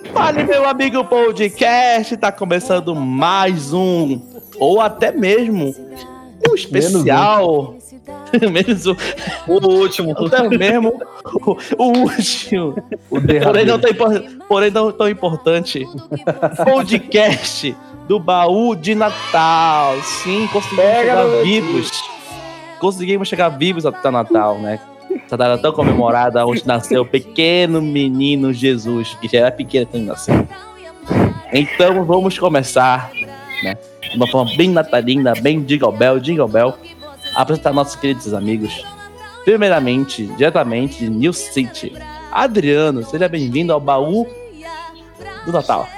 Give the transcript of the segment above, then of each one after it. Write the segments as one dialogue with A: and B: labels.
A: Fale, meu amigo podcast, tá começando mais um, ou até mesmo um especial. Menos um.
B: O último.
A: Até mesmo o, o último.
B: O
A: Porém não, tão, porém não tão importante. Podcast do baú de Natal. Sim, conseguimos
B: Pega
A: chegar vivos. Conseguimos chegar vivos até Natal, né? Essa data tão comemorada onde nasceu o pequeno menino Jesus, que já era pequeno quando nasceu. Então vamos começar, né? De uma forma bem natalina, bem Jingle Bell, Jingle Bell, apresentar nossos queridos amigos. Primeiramente, diretamente de New City, Adriano, seja bem-vindo ao baú do Natal.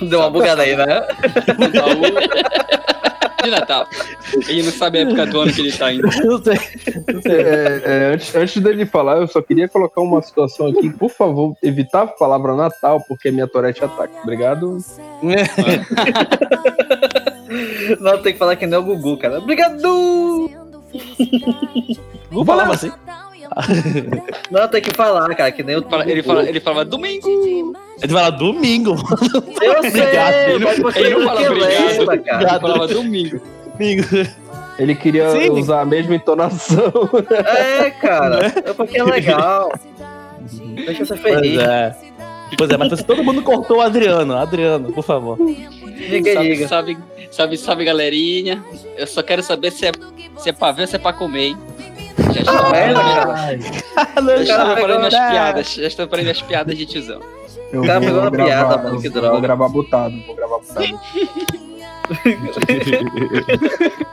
B: Deu uma bugada aí, né?
C: Baú de Natal. Ele não sabe a época do ano que ele tá indo.
A: Não sei.
D: É, é, antes, antes dele falar, eu só queria colocar uma situação aqui. Por favor, evitar a palavra Natal, porque minha Torete ataca. Obrigado.
B: Não, tem que falar que nem o Gugu, cara. Obrigado!
A: Vou falar assim.
B: Não, tem que falar, cara, que nem
C: Ele fala- Ele, fala, ele falava domingo.
A: Ele fala domingo.
B: Eu sei,
A: Obrigado.
C: Ele
B: mas você
C: ele não fala obrigado.
B: lembra, cara.
C: Ele falava domingo.
A: domingo.
D: Ele queria
A: Sim.
D: usar a mesma entonação.
B: É, cara. É porque é legal. Deixa eu ser
A: Pois
B: feliz.
A: é. Pois é, mas todo mundo cortou o Adriano. Adriano, por favor.
B: Diga,
C: Sabe,
B: diga.
C: sabe, sabe, sabe, galerinha. Eu só quero saber se é, se é pra ver ou se é pra comer, hein? Já estou,
B: Ah, merda,
C: aprendendo, as piadas. Já estou aprendendo as piadas de tiozão.
D: Eu
B: cara pegou uma piada, mano, que droga.
D: Vou gravar botado, vou gravar botado.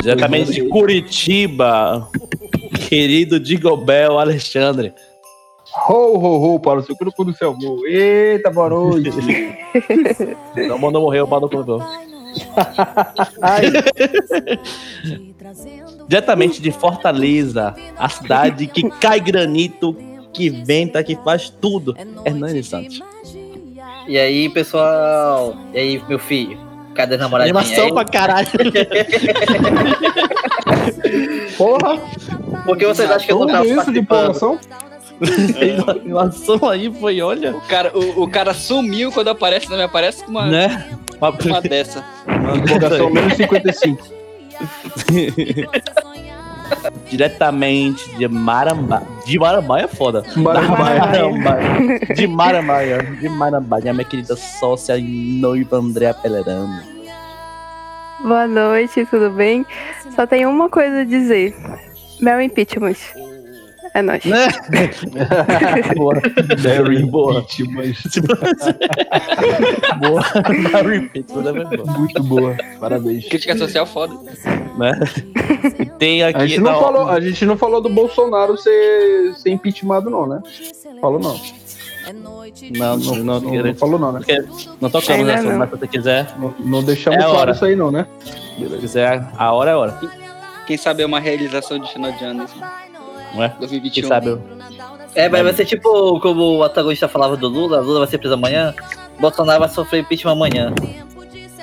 A: Diretamente de Curitiba, querido Digobel Alexandre.
D: Ho, ho, ho, para o seu grupo do seu amor. Eita, boa noite.
A: Não mandou morrer, o pau do corredor.
D: Ai,
A: Diretamente de Fortaleza, a cidade que cai granito, que venta, que faz tudo. Hernani Santos.
B: E aí, pessoal? E aí, meu filho? Cadê a namoradinha
A: Animação
B: aí?
A: pra caralho.
D: porra.
B: Por que vocês acham que eu tava
D: isso de
B: participando?
A: animação aí foi, olha,
C: O cara, o, o cara sumiu quando aparece, não me aparece com uma,
A: né? Uma,
C: uma dessa.
D: Empolgação menos 55.
A: Diretamente de Marambá. De Marambá é foda.
D: Marambaia.
A: Marambaia. De Marambaia. De Marambaia. Minha querida sócia e noiva Andréa Pelerano.
E: Boa noite, tudo bem? Só tenho uma coisa a dizer. Mel impeachment. É nóis.
A: Né? boa. Mary, boa.
D: Mas
A: boa. Mary Pittsburgh, é boa.
D: muito boa. Parabéns.
C: Crítica social foda.
A: Né? Tem aqui.
D: A gente, não falou, a gente não falou do Bolsonaro ser, ser impeachmentado, não, né? Falou não.
A: Não, não, não,
D: Não,
A: não,
D: falou não, né?
A: não tocamos nessa,
E: não.
A: mas se você quiser,
D: Não, não deixamos
A: É
D: claro
A: hora.
D: isso aí, não, né?
A: se quiser, a hora é a hora.
C: Quem sabe é uma realização de final de ano, assim,
A: Não é?
C: 2021.
A: Quem sabe? eu-
B: É, mas vai ser tipo como o antagonista falava do Lula, Lula vai ser preso amanhã, Bolsonaro vai sofrer impeachment amanhã.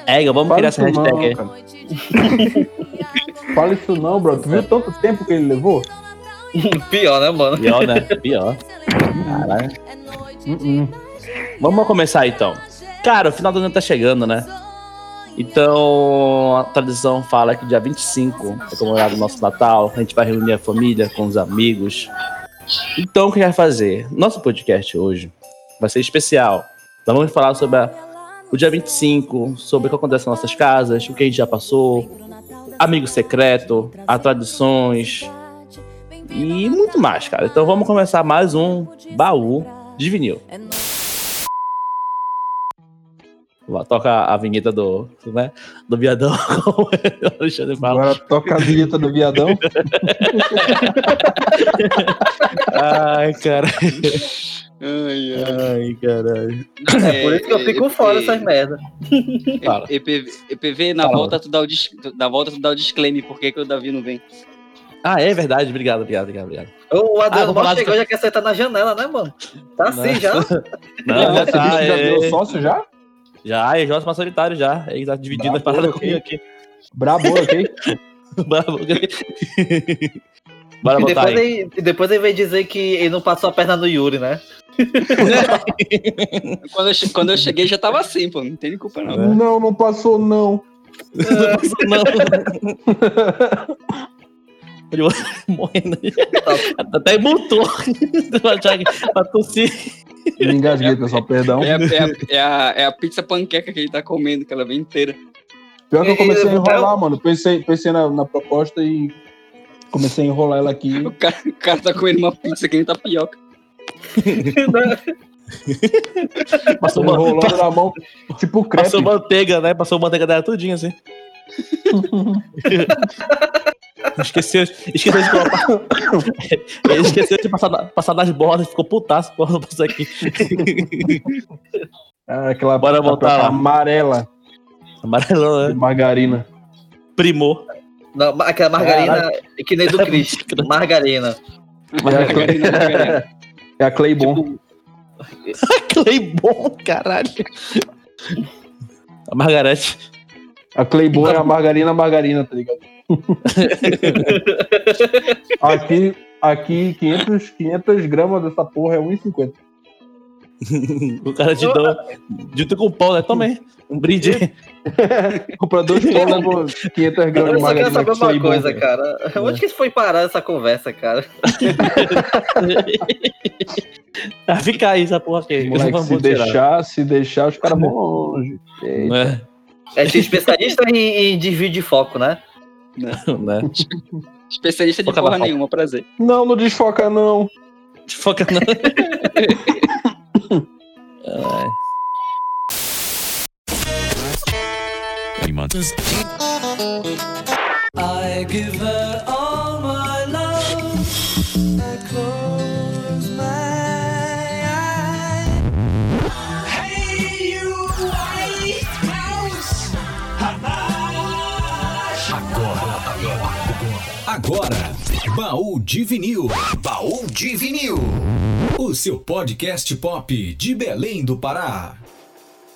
A: É, vamos
D: Fala
A: criar essa hashtag
D: não,
A: aí.
D: Fala isso não, bro. Tu viu tanto tempo que ele levou?
B: Pior, né, mano?
A: Pior, né? Pior. Caralho.
D: Uh-uh.
A: Vamos começar então. Cara, o final do ano tá chegando, né? Então, a tradição fala que dia 25 é comemorado o nosso Natal, a gente vai reunir a família com os amigos. Então, o que a gente vai fazer? Nosso podcast hoje vai ser especial. Nós vamos falar sobre a- o dia 25, sobre o que acontece nas nossas casas, o que a gente já passou, amigo secreto, as tradições e muito mais, cara. Então, vamos começar mais um baú de vinil. Toca a vinheta do, né, do viadão.
D: Agora toca a vinheta do viadão.
A: Ai, cara.
C: Ai,
A: Ai, caralho.
B: É por isso que eu fico fora dessas merdas.
C: EPV, EPV, na
A: Fala,
C: volta tu dá o dis, na volta tu dá o disclaimer por que, que o Davi não vem.
A: Ah, é verdade. Obrigado, obrigado, obrigado. obrigado.
B: O
A: Ah,
B: Adriano mal
A: falar
B: chegou, já quer sentar na janela, né, mano? Tá assim
A: Não.
B: já?
A: Não,
D: Esse
A: tá,
D: bicho já
A: é,
D: deu sócio já?
A: Já, é Jorge solitário já. Ele tá dividindo as
D: Brabo,
A: paradas
D: ok.
A: comigo aqui.
D: Brabo, ok?
A: Bravo. Bora
B: E
A: botar
B: depois,
A: aí.
B: ele, depois ele veio dizer que ele não passou a perna no Yuri, né?
C: Quando eu, quando eu cheguei já tava assim, pô. Não tem culpa, não.
D: Não, não passou, não.
A: Não. Ele morrendo. Até mutou. pra tossir.
D: Me engasguei, pessoal, perdão.
C: É, a- é a, é, a, é a pizza panqueca que ele tá comendo, que ela vem inteira.
D: Pior que eu comecei a enrolar, mano. Pensei, pensei na, na proposta e comecei a enrolar ela aqui.
C: O cara, o cara tá comendo uma pizza que nem tapioca.
A: Passou,
D: enrolando na mão, tipo crepe.
A: passou manteiga, né? Passou manteiga dela tudinho assim. esqueceu, esqueceu de colocar. Ele esqueceu de passar, passar nas bordas, ficou putaço, porra, passou aqui.
D: Ah, aquela
A: Bora voltar lá.
D: amarela
A: Amarelão, né?
D: margarina.
A: Primou.
B: Não, aquela margarina é que nem do Cris. Margarina.
C: Margarina, margarina.
D: É a Claybon.
A: Claybon, caralho. A Margarete.
D: A Claybon é a margarina margarina, tá ligado? aqui, aqui 500, 500 gramas dessa porra é 1,50.
A: O cara te deu. Junto com o pão, né? Também. Um brinde.
D: Compra dois pão, leva 500 gramas
B: Eu
D: de
B: só quero
D: margarina.
B: saber uma coisa,
D: velho.
B: cara. Onde que foi parar essa conversa, cara?
A: Ah, fica aí essa porra aqui.
D: Moleque, se
A: tirar.
D: deixar, se deixar, os caras vão longe. Eita.
B: É tipo especialista em, em desvio de foco, né?
A: né?
C: Especialista de
A: Foca
C: porra nenhuma, prazer.
D: Não, não desfoca, não.
A: Foca não. Ai.
F: I give her all
G: Baú de Vinil. Baú de Vinil. O seu podcast pop de Belém do Pará.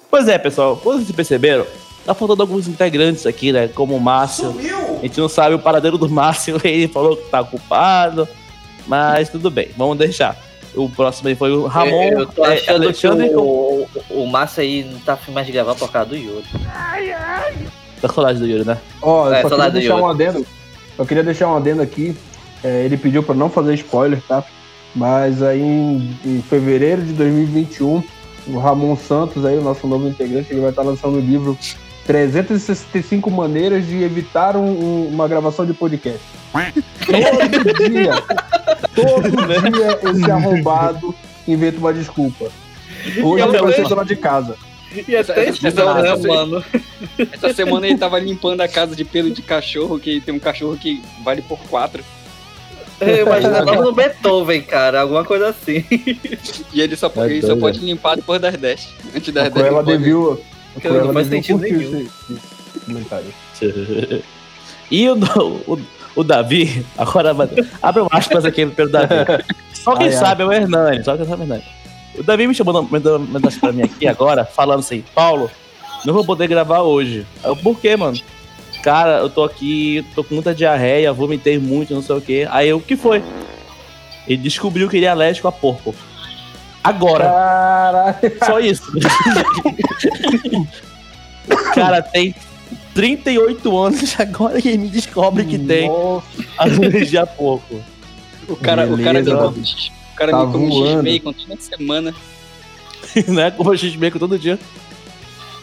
A: Pois é, pessoal, como vocês perceberam, tá faltando alguns integrantes aqui, né? Como o Márcio. A gente não sabe o paradeiro do Márcio, ele falou que tá ocupado, mas tudo bem, vamos deixar. O próximo aí foi o Ramon,
B: eu, eu tô
A: é,
B: achando
A: Alexandre
B: que o, o, o Márcio aí não tá afim mais de gravar por causa do Yuri.
A: da colagem do Yuri, né?
D: Ó, eu
B: É,
D: só
B: só
D: queria deixar
B: Yuri.
D: um adendo. Eu queria deixar um adendo aqui. É, ele pediu pra não fazer spoiler, tá? Mas aí em, em fevereiro de 2021, o Ramon Santos, aí, o nosso novo integrante, ele vai estar lançando o livro 365 maneiras de evitar um- um- uma gravação de podcast. Todo dia, todo dia esse arrombado inventa uma desculpa. Hoje
B: Eu
D: vai ser dona de casa.
B: E até
C: essa-
B: isso, né,
C: essa-
B: mano?
C: Essa semana ele tava limpando a casa de pelo de cachorro, que tem um cachorro que vale por quatro.
B: Eu imaginava no Beethoven, cara, alguma coisa assim.
C: E ele só,
D: É
C: ele só pode limpar depois das 10. Antes das
D: A
C: 10.
D: Cruella
C: ele pode-
D: Devil. A
B: Cara, não faz sentido nenhum.
D: comentário.
A: E o, o, o Davi, agora abre um aspas aqui pelo Davi. Só quem
D: Ai, ai.
A: sabe é o Hernani, só quem sabe é o Hernani. O Davi me chamou, uma mensagem pra mim aqui agora, falando assim, Paulo, não vou poder gravar hoje. Eu, por quê, mano? Cara, eu tô aqui, tô com muita diarreia, vomitei muito, não sei o quê. Aí eu, o que foi? Ele descobriu que ele é alérgico a porco. Agora,
D: Caralho.
A: só isso. Cara, tem 38 anos agora que ele me descobre que tem alergia a porco.
C: O cara, o cara, me come, o cara
D: Tá
C: me come x-bacon toda semana.
A: né? Como a gente bacon todo dia.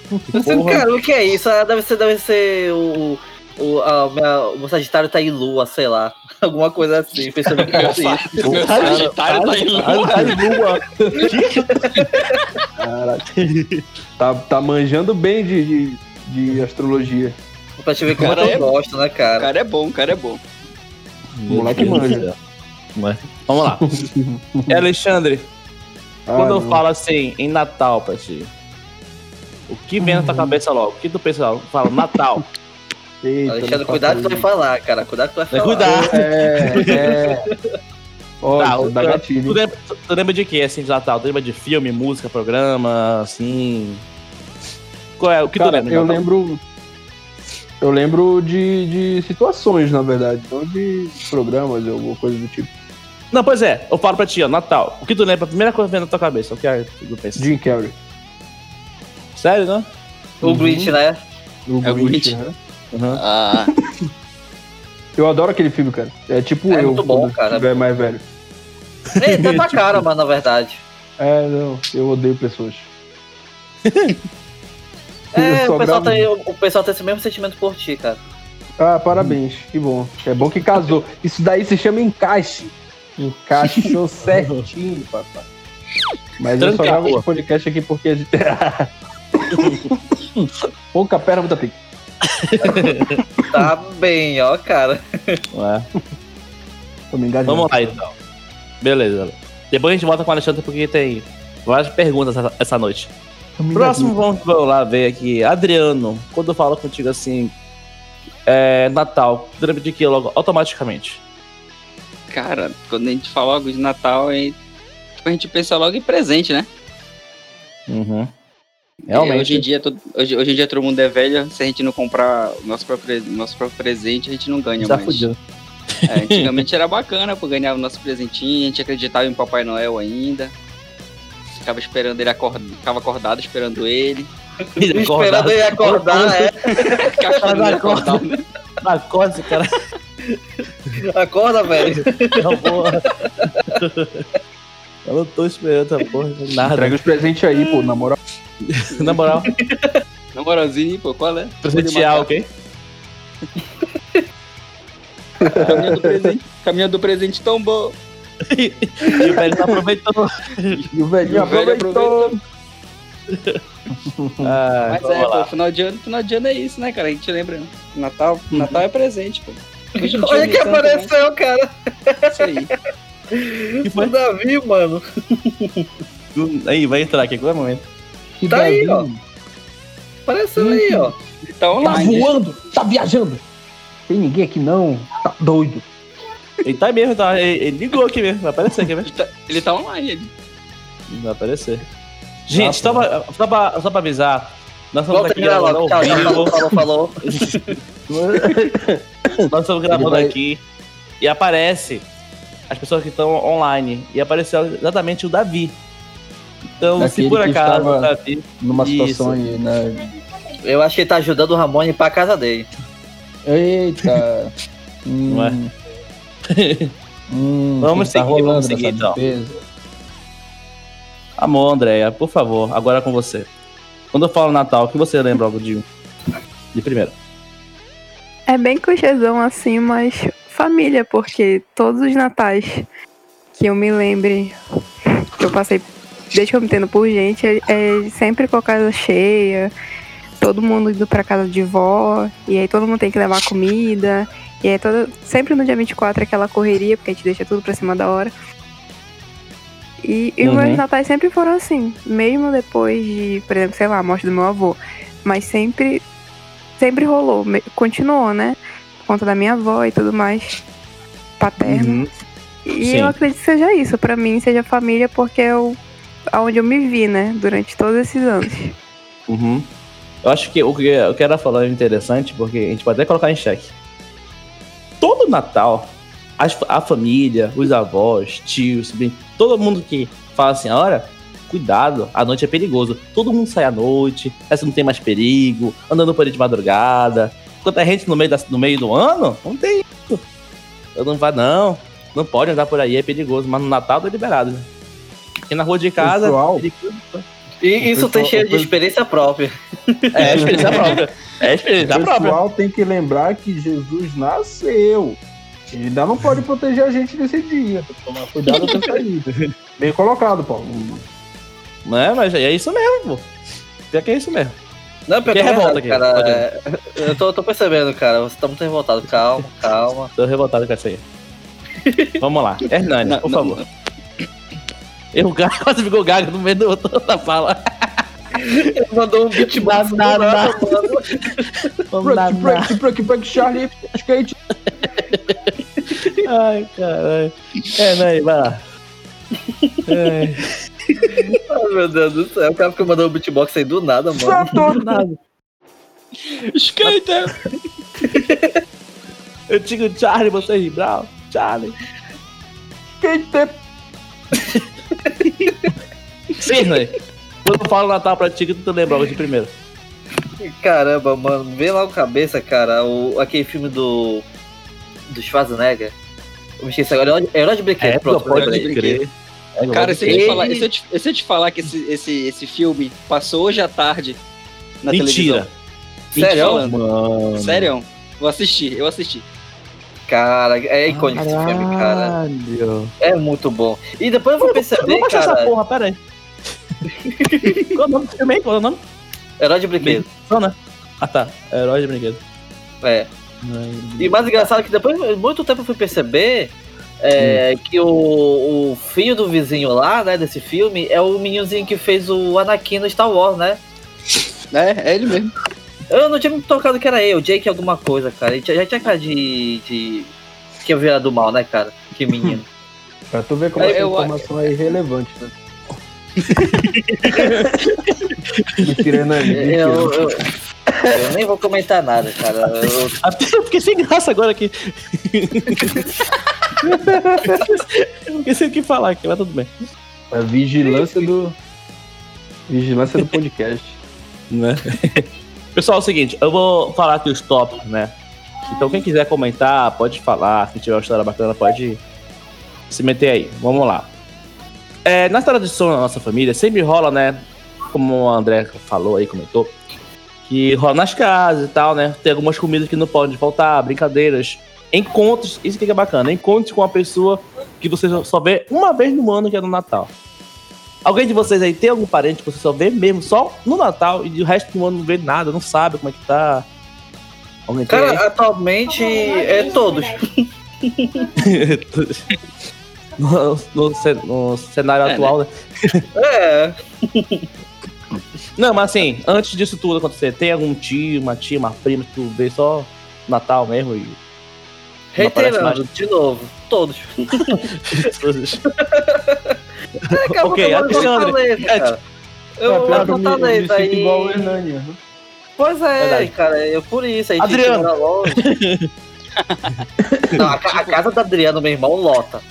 A: Porra.
B: Cara, o que é isso? Ah, Deve ser, deve ser o. O, a, o meu Sagitário tá em lua, sei lá. Alguma coisa assim. Pensando que fosse isso.
C: Meu
A: Cara,
C: sagitário tá em
A: Cara,
C: lua.
A: tá em lua.
D: caralho. Tá, tá manjando bem de, de, de astrologia.
B: Pra te ver como
C: Cara,
B: eu
C: é-
B: gosto, né,
C: O
B: cara?
C: cara é bom, o cara é bom.
D: Moleque manja.
A: Mas, Vamos lá. Alexandre,
D: Ah,
A: quando eu
D: não.
A: falo assim, em Natal pra ti, o que vem na tua cabeça logo? O que tu pensa logo? Fala, Natal.
D: Eita,
B: Alexandre, cuidado que tu vai falar, cara. Cuidado que tu vai
A: Tem
B: falar.
A: cuidado.
D: É, é. Olha,
A: Tá,
D: dá
A: tu-
D: gatilho.
A: Tu lembra, tu- tu lembra de quê, assim, de Natal? Tu lembra de filme, música, programa, assim... Qual é? O que tu
D: Cara,
A: lembra? de
D: eu
A: Natal?
D: lembro. Eu lembro de, de situações, na verdade, não de programas ou alguma coisa do tipo.
A: Não, pois é, eu falo pra ti, ó, Natal. O que tu lembra? A primeira coisa que vem na tua cabeça, o que é que tu pensa?
D: Jim Carrey.
A: Sério, não?
B: O Grinch, né?
D: O
C: É o
D: Grinch, né?
A: Uhum.
C: Ah,
D: Eu adoro aquele filme, cara. É tipo
B: É
D: eu,
B: muito bom, cara.
D: tiver mais velho.
B: É, tá tua
D: Tipo-
B: cara, mano, na verdade.
D: É, não, eu odeio pessoas.
B: É, o pessoal, tem, o, o pessoal tem esse mesmo sentimento por ti, cara.
D: Ah, parabéns, que bom. É bom que casou. Isso daí se chama encaixe. Encaixou certinho, papai. Mas eu só
A: Tranca
D: gravo esse podcast aqui porque a gente. Pouca perna, muita pica.
B: Tá bem, ó, cara.
A: Ué.
D: Tô me.
A: Vamos lá então. Beleza. Depois a gente volta com o Alexandre porque tem várias perguntas essa, essa noite. Próximo, vamos vamos lá ver aqui. Adriano, quando eu falo contigo assim, é, Natal, tu lembra de que logo? Automaticamente.
C: cara, quando a gente fala logo de Natal, a gente, tipo, a gente pensa logo em presente, né?
A: Uhum.
C: É,
A: Realmente.
C: hoje, em dia, todo, hoje, hoje em dia todo mundo é velho. Se a gente não comprar o nosso próprio, nosso próprio presente, a gente não ganha
A: tá
C: mais.
A: fudido.
C: É, antigamente era bacana, pô, ganhar o nosso presentinho, a gente acreditava em Papai Noel ainda. Ficava esperando ele acordar, ficava acordado esperando ele.
B: Esperando ele acordar, é.
C: Ficava esperando ele
A: Acorda.
C: acordar. né?
A: Acorda, esse cara.
B: Acorda, velho.
A: Não, porra. Eu não tô esperando essa porra. Nada.
D: Entrega os presentes aí, pô, na moral.
A: Na moral,
C: Na moralzinha, pô, qual é?
A: presentear, ok?
C: Caminho do presente, caminho do presente tão bom.
A: E o velho tá aproveitando.
D: E o
C: E velho
D: aproveitou.
A: Ah,
C: Mas
A: vamos
C: é,
A: lá.
C: pô, final de ano, final de ano é isso, né, cara? A gente lembra. Natal, Natal é presente, pô.
B: Olha que
C: tanto, né?
B: apareceu, cara.
C: Isso aí.
A: que foi?
B: O Davi, mano.
A: Aí, vai entrar aqui, qual é o momento?
D: Que
B: Tá aí, ó.
D: Davi.
B: Apareceu aí, ó.
C: Ele tá
D: Tá voando, tá viajando. Tem ninguém aqui não, tá doido.
A: Ele tá aí mesmo, tá? Ele, ele ligou aqui mesmo, vai aparecer aqui mesmo.
C: Ele tá, ele tá online, ele.
A: Vai aparecer. Gente, só pra, só, pra, só pra avisar, nós estamos
B: Volta
A: aqui gravando ao vivo.
B: falou, falou, falou.
A: Nós estamos gravando
D: vai-
A: aqui e aparece as pessoas que estão online. E apareceu exatamente o Davi. Então, se
D: Aquele
A: por
D: que
A: acaso Davi.
D: Numa
A: Isso.
D: situação aí, né?
B: Eu acho que ele tá ajudando o Ramone pra casa dele.
D: Eita. Hum,
A: Não é?
D: hum,
A: Vamos
D: o que tá
A: seguir,
D: rolando
A: vamos seguir, então.
D: defesa?
A: Amor, Andréia, por favor, agora é com você. Quando eu falo Natal, o que você lembra logo de, de primeiro?
E: É bem clichêzão assim, mas família, porque todos os natais que eu me lembre, que eu passei, desde que eu me entendo por gente, é, é sempre com a casa cheia, todo mundo indo pra casa de vó, e aí todo mundo tem que levar comida, e aí toda, sempre no dia 24 é aquela correria, porque a gente deixa tudo pra cima da hora. E, e
A: Uhum.
E: meus natais sempre foram assim, mesmo depois de, por exemplo, sei lá, a morte do meu avô. Mas sempre sempre rolou, continuou, né? Por conta da minha avó e tudo mais, paterno.
A: Uhum.
E: E
A: Sim.
E: eu acredito que seja isso, pra mim, seja família, porque o, aonde eu me vi, né? Durante todos esses anos.
A: Uhum. Eu acho que o que eu quero falar é interessante, porque a gente pode até colocar em xeque. Todo Natal, as- a família, os avós, tios, todo mundo que fala assim, olha, cuidado, a noite é perigoso. Todo mundo sai à noite, essa não tem mais perigo, andando por aí de madrugada. Enquanto a gente no meio, da- no meio do ano, não tem isso. Eu não vai, não. Não pode andar por aí, é perigoso. Mas no Natal tá liberado. Né? Aqui na rua de casa.
D: Pessoal.
A: é perigoso.
B: E isso tem
D: pessoal-
B: cheio
D: o
B: de experiência própria.
A: É experiência própria. É experiência
D: O
A: própria.
D: pessoal tem que lembrar que Jesus nasceu. Ele ainda não pode proteger a gente nesse dia. Tem que tomar cuidado com isso aí. Bem colocado, Paulo.
A: Não é, mas é isso mesmo, pô. Pior que é isso mesmo.
B: Não, pior
A: Que
B: é
A: revolta aqui,
B: cara. É, eu tô, tô percebendo, cara. Você tá muito revoltado. Calma, calma.
A: Tô revoltado com essa aí. Vamos lá. Hernani,
C: Não,
A: por
C: não,
A: favor. Eu gago, quase ficou gago no meio do, da fala.
B: Ele mandou um beatbox do
D: Break, break, break, break, Charlie, skate.
A: Ai, caralho. Hernani, vai lá. Ai,
B: Ai, meu Deus do céu. O cara fica mandando um beatbox aí do nada, mano.
D: Santo!
A: nada.
C: Skater!
A: Eu digo Charlie, você ri, Brown. Charlie.
D: Tem
A: Cisne. Quando eu falo Natal pra ti, que tu te lembra de primeiro.
B: Caramba, mano, vem lá o cabeça, cara, o, aquele filme do. do Schwarzenegger. Eu me esqueci agora, Herói- Herói de Brinquedo,
A: É,
B: pronto,
A: pode crer. É,
C: Cara, se eu te falar, se eu te, se eu te falar que esse, esse, esse filme passou hoje à tarde na
A: Mentira.
C: televisão.
B: Sério?
C: Falando.
A: Mano.
C: Sério? Eu assisti, eu assisti.
B: Cara, é icônico esse filme, cara. É muito bom. E depois eu vou perceber,
A: vou baixar essa
B: cara.
A: porra, pera aí. Qual é o nome do filme aí? Qual é o nome?
B: Herói de Brinquedo.
A: Não, né? Ah tá, Herói de Brinquedo.
B: É. E mais engraçado é que depois, muito tempo eu fui perceber é, que o, o filho do vizinho lá, né, desse filme, é o meninozinho que fez o Anakin no Star Wars, né?
C: É, é ele mesmo.
B: Eu não tinha me tocado que era eu, Jake alguma coisa, cara. Ele já tinha cara de. de. que ia virar do mal, né, cara? Que menino.
D: Pra tu ver como
C: Eu-
D: essa
C: eu-
D: informação é irrelevante, né? Mentira, não é mentira.
B: eu, eu, eu nem vou comentar nada, cara. Eu-
A: Até eu fiquei sem graça agora aqui. eu fiquei sem o que falar aqui, mas tudo bem.
D: A vigilância do. Vigilância do podcast.
A: Né? Pessoal, é o seguinte, eu vou falar aqui os tópicos, né? Então quem quiser comentar, pode falar. Quem tiver uma história bacana, pode se meter aí. Vamos lá. É, nas tradições da nossa família, sempre rola, né? Como o André falou aí, comentou, que rola nas casas e tal, né? Tem algumas comidas que não podem faltar, brincadeiras, encontros, isso que é bacana, encontros com uma pessoa que você só vê uma vez no ano, que é no Natal. Alguém de vocês aí tem algum parente que você só vê mesmo só no Natal e o resto do ano não vê nada, não sabe como é que tá? Alguém tem
B: Cara, atualmente é todos.
A: no, no no cenário
C: É,
A: atual, né?
B: É.
A: Não, mas assim, antes disso tudo acontecer, tem algum tio, uma tia, uma prima que tu vê só no Natal mesmo e.
B: Reiterando, de novo, todos. É, cara,
A: Ok, Alexandre,
B: Fortaleza,
A: é,
B: cara. Em
D: que eu
B: Fortaleza
D: sinto igual o
B: aí.
D: Hernani. né?
B: Pois é,
A: Verdade.
B: cara, eu por isso, a gente
A: Adriano.
B: mora longe. Não, a, a casa do Adriano, meu irmão, lota.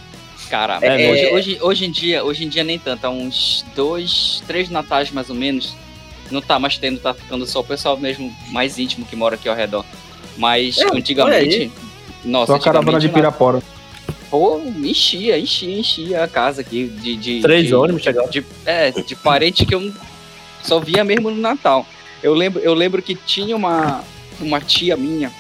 C: Cara,
B: É,
C: hoje,
B: é.
C: hoje, hoje em dia, hoje em dia nem tanto, há uns dois, três natais mais ou menos. Não tá mais tendo, tá ficando só o pessoal mesmo mais íntimo que mora aqui ao redor. Mas
B: É,
C: antigamente. Nossa,
D: Só a caravana de Pirapora.
C: Pô, enchia, enchia, enchia a casa aqui de. de
A: Três
C: de,
A: ônibus chegaram.
C: de, É, de parente que eu só via mesmo no Natal. Eu lembro, eu lembro que tinha uma, uma tia minha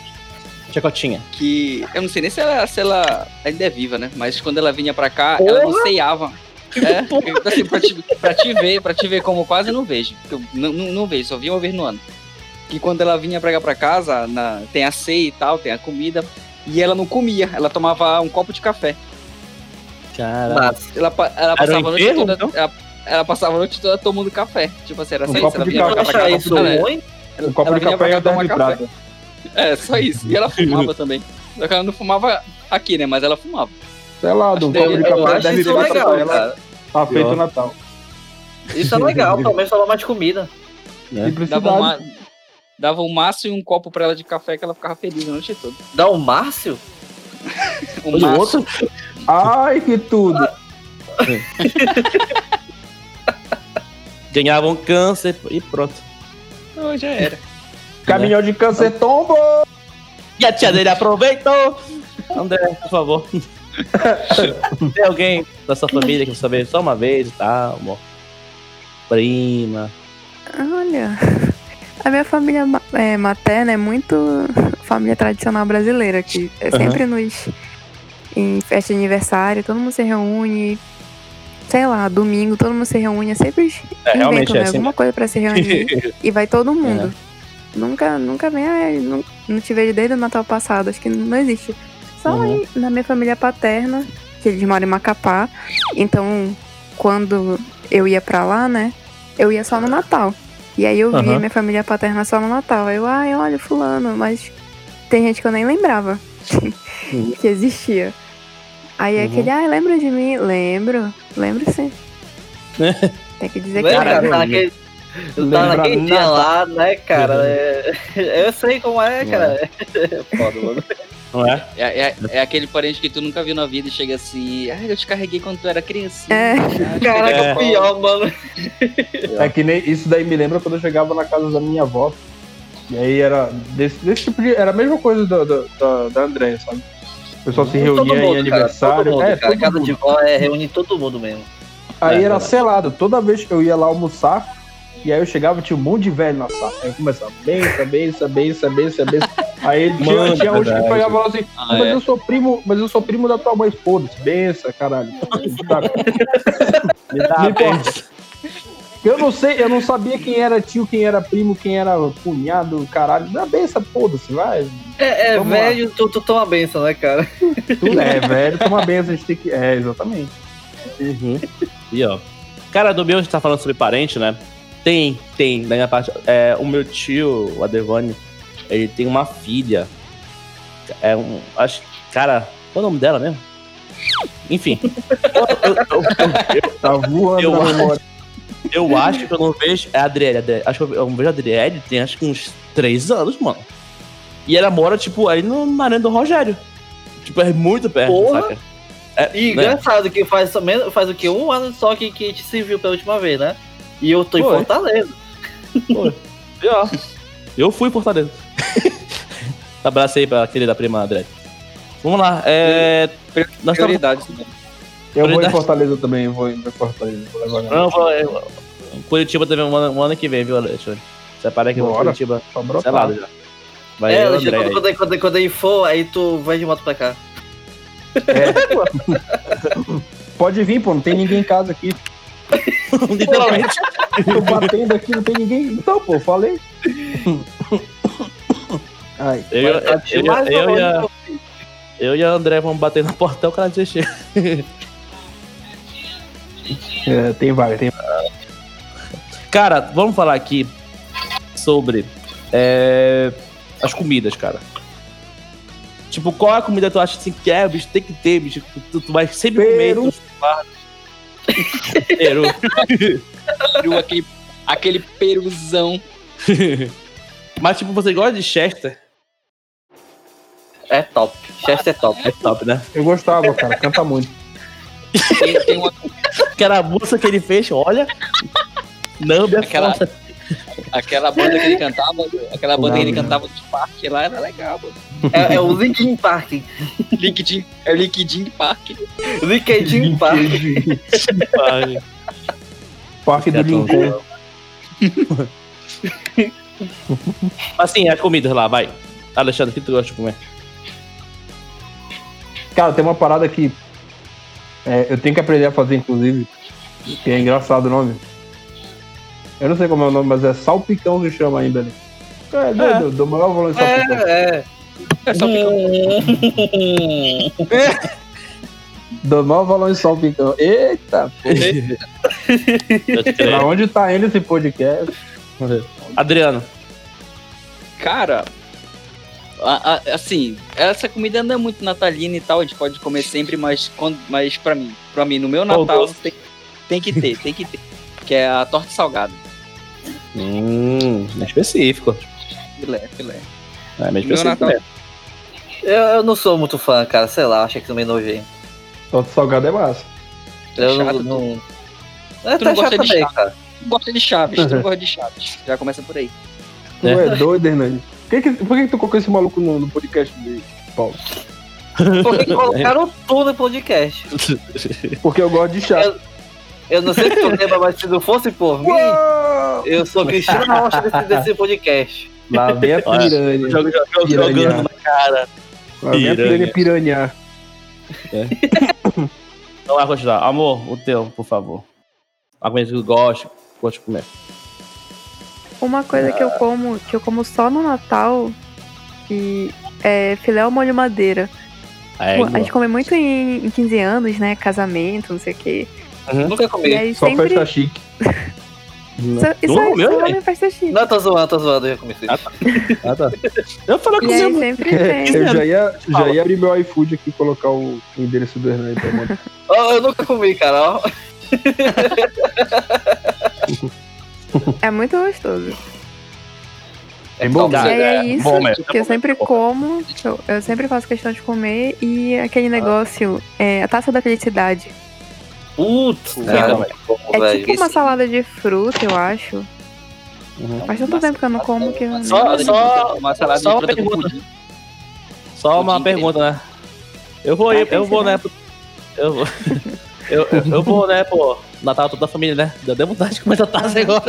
A: Chacotinha.
C: que. Eu não sei nem se ela, se ela ainda é viva, né? Mas quando ela vinha pra cá,
B: Porra!
C: ela não ceiava. É, assim, pra, te, pra te ver, pra te ver como quase não vejo. Eu não, não, não vejo, só via uma vez no ano. E quando ela vinha pra cá pra casa, na, tem a ceia e tal, tem a comida. E ela não comia, ela tomava um copo de café.
A: Caralho.
C: Ela, ela
A: um
C: passava a noite toda.
A: então?
C: Ela, ela passava a noite toda tomando café. Tipo assim, era
D: Um
C: só
D: copo
C: isso. Ela
D: de
C: vinha pra cá pra
B: isso
C: ela-
B: ruim?
D: Um copo
C: ela
D: de
C: vinha pra
D: café e
C: cá
D: a 10 de
C: tomar café.
D: prata.
C: É, só isso. E ela fumava também. Só que ela não fumava aqui, né? Mas ela fumava.
D: Sei lá, um
C: Acho
D: copo de café
B: eu
D: e
B: acho
D: 10 de
B: isso legal,
D: pra ela.
B: cara.
D: Tá feito Natal.
B: Isso é legal, pelo menos toma mais comida.
A: né?
C: Dava um,
D: Simplicidade.
C: ma... Dava um maço e um copo pra ela de café que ela ficava feliz a noite toda.
B: Dá um Márcio?
C: Um
A: O
C: maço.
A: outro,
D: Ai, que tudo.
A: ganhava um câncer e pronto.
C: Não, já era.
D: Caminhão de câncer tombo.
A: E a tia dele aproveitou. André, por favor. Tem alguém da sua família que você vê só uma vez e tal, amor? Prima.
E: Olha, a minha família é, materna é muito família tradicional brasileira, que é sempre nos. em festa de aniversário, todo mundo se reúne. Sei lá, domingo, todo mundo se reúne. É sempre
A: É,
E: inventam
A: é
E: né,
A: assim.
E: alguma coisa pra se reunir e vai todo mundo. Nunca, nunca vem, ah, não, não te vejo desde o Natal passado, acho que não existe. Só
A: Uhum.
E: aí, na minha família paterna, que eles moram em Macapá, então quando eu ia pra lá, né, eu ia só no Natal. E aí eu via
A: Aham.
E: minha família paterna só no Natal. Aí eu, ai, olha, fulano, mas tem gente que eu nem lembrava
A: Uhum.
E: que existia. Aí é
A: Uhum.
E: aquele, ai, lembra de mim? Lembro, lembro sim. Tem que dizer que
B: Lembra,
E: lembro.
B: cara, naquele, Eu tava
D: Lembra
B: naquele dia
D: nada.
B: lá, né, cara? É- Eu sei como é, cara. É foda, mano.
A: Não é?
C: É, é, é aquele parente que tu nunca viu na vida e chega assim, ai, eu te carreguei quando tu era criança.
E: É.
B: Caraca,
A: É.
B: pior, mano.
D: É que nem isso daí me lembra quando eu chegava na casa da minha avó. E aí era desse, desse tipo de. Era a mesma coisa do, do- da, da Andréia, sabe? O pessoal se reunia em
B: mundo, cara,
D: aniversário.
B: Todo mundo,
D: é,
B: cara.
D: todo
B: Casa
D: mundo.
B: de vó é reúne todo mundo mesmo.
D: Aí
A: É,
D: era
A: verdade.
D: selado. Toda vez que eu ia lá almoçar, e aí eu chegava, tinha um monte de velho na sala. Aí eu começava, benção, benção, benção, benção, benção. Aí tinha,
A: Mano,
D: tinha uns que e falavam assim,
C: Ah,
D: mas
C: é.
D: eu sou primo, mas eu sou primo da tua mãe, foda-se, benção, caralho.
A: Me dá
D: importa.
A: benção.
D: Eu não sei, eu não sabia quem era tio, quem era primo, quem era cunhado, caralho. Dá benção, foda-se, vai.
B: É, é
D: lá.
B: velho, tu, tu toma benção, né, cara?
D: Tudo é, velho, toma benção, a gente tem que. É, exatamente.
A: Uhum. E ó. Cara, do meu a gente tá falando sobre parente, né? Tem, tem, da minha parte. É, o meu tio, o Adevani, ele tem uma filha. É um. Acho. Cara, qual é o nome dela mesmo? Enfim. Eu, eu- eu-
D: Tá voando
A: Eu
D: na memória.
A: eu acho que eu não vejo. É a Adriele, Adriele. Acho que eu, não vejo a Adriele tem acho que uns 3 anos, mano. E ela mora, tipo, aí no Maré do Rogério. Tipo, é muito perto,
B: Porra.
A: saca? É,
B: E
A: né?
B: engraçado que faz, faz o que? Um ano só que, que a gente se viu pela última vez, né? E eu tô em
A: Foi.
B: Fortaleza.
A: E, ó, eu fui em Fortaleza. Abraço aí pra querida prima André. Vamos lá. É, nós.
C: Prioridades. né?
D: Eu vou em. Fortaleza também, eu vou em Fortaleza. Vou levar
A: Não, vou- eu- Curitiba também um ano, um ano que vem, viu, Alexandre? Separa que eu vou
D: Bora.
A: Curitiba. Selado já. Vai
B: é,
A: eu, André. aí.
B: quando, quando, quando ele for, aí tu vai de moto pra cá.
D: Pode vir, pô, não tem ninguém em casa aqui.
A: Literalmente.
D: Tô batendo aqui, não tem ninguém. Então, pô, falei. Ai,
A: Eu,
B: tá
A: eu, eu, eu, e a, eu e a André vamos bater na porta até o cara dizer chega.
D: é, tem vaga, tem
A: Cara, vamos falar aqui sobre é, as comidas, cara. Tipo, qual é a comida que tu acha assim que é, bicho? Tem que ter, bicho. Tu, tu vai sempre
D: Peru.
A: comer. Tu... Peru.
C: Peru, aquele, aquele peruzão.
A: Mas, tipo, você gosta de Chester?
B: É top. Chester é top.
A: É top, né?
D: Eu gostava, cara, canta muito.
C: Tem, tem uma,
A: Aquela música que ele fez, olha. Não, minha
C: Aquela- aquela banda que ele cantava, aquela banda que ele
D: Não,
C: cantava de parque lá era legal, mano.
B: É, é o Linkin Park.
C: LinkedIn, é o LinkedIn Park.
B: LinkedIn Park.
D: Parque do
A: é
D: Lincoln.
A: legal. Assim, as comidas lá, vai. Alexandre, o que tu gosta de comer?
D: Cara, tem uma parada que é, eu tenho que aprender a fazer, inclusive, que é engraçado o nome. Eu não sei como é o nome, mas é salpicão que chama aí, Belém. É,
A: É.
D: do, do maior valor de salpicão.
B: É, é.
C: É ficar
D: Do maior valor de salpicão. Eita, pra onde tá indo esse podcast?
A: Adriano,
C: Cara, a- a- assim, essa comida não é muito natalina e tal, a gente pode comer sempre, mas, quando, mas pra mim, pra mim, no meu Natal tem, tem que ter, tem que ter. Que é a torta salgada.
A: hum, é específico.
C: Filé, filé.
A: É específico
C: Natal.
B: Eu, eu não sou muito fã, cara. Sei lá, achei que também nojento.
D: Torta salgada é massa.
B: Eu não.
C: chato,
B: não... É
C: Tu não
B: até
C: gosta
B: chato
C: de
B: também,
C: chato?
B: cara.
C: Tu gosta de Chaves, tu não gosta de Chaves. Já começa por aí.
D: Tu é, doido, Hernani? Por que, que- por que, que tu colocou esse maluco no, no podcast dele, Paulo?
B: Porque colocaram tudo no podcast.
D: Porque eu gosto de chá.
B: Eu- Eu não sei se tu lembra, mas se não fosse por mim,
D: Uou!
B: eu sou Cristiano Rocha desse, desse podcast.
D: Lá vem a piranha.
A: Joga- joga-
D: Piranha.
A: Jogando na cara.
D: Lá vem a piranha piranha.
A: Então vai continuar. Amor, o teu, por favor. Coisa que eu gosto, gosto de comer.
E: Uma coisa que eu como, que eu como só no Natal, que é filé ao molho madeira.
A: É,
E: a gente come muito em, em 15 anos, né? Casamento, não sei o quê.
B: Nunca
E: E
B: comi.
E: aí
D: Só
E: sempre.
D: festa chique.
E: Isso, isso
A: Não
E: só
A: velho?
E: na festa chique.
B: Não, tô zoando, tô zoando, eu já comi isso.
A: Ah, tá. Ah, tá. Eu falei com você.
E: sempre tem.
D: Eu já ia, já ia abrir meu iFood aqui e colocar o endereço do Hernani pra mandar.
B: Ó, eu nunca comi, cara.
E: É muito gostoso.
D: É bom,
E: E aí é
A: é
E: isso
A: bom mesmo,
E: que eu sempre como, eu, eu sempre faço questão de comer. E aquele negócio, é, a taça da felicidade.
B: Putz,
A: É,
B: cara, bom,
E: É
B: velho.
E: tipo uma salada de fruta, eu acho.
D: Uhum.
E: Faz tanto tempo que eu não como que eu
A: Só- só-
C: uma salada
A: só
C: de
A: uma pergunta. Só uma pergunta, né? Eu vou
E: Tá,
A: ir, eu vou, né? pro- Eu vou. Eu, eu, eu vou, né, pô, Natal toda a família, né? Deu deu vontade de comer essa taça agora.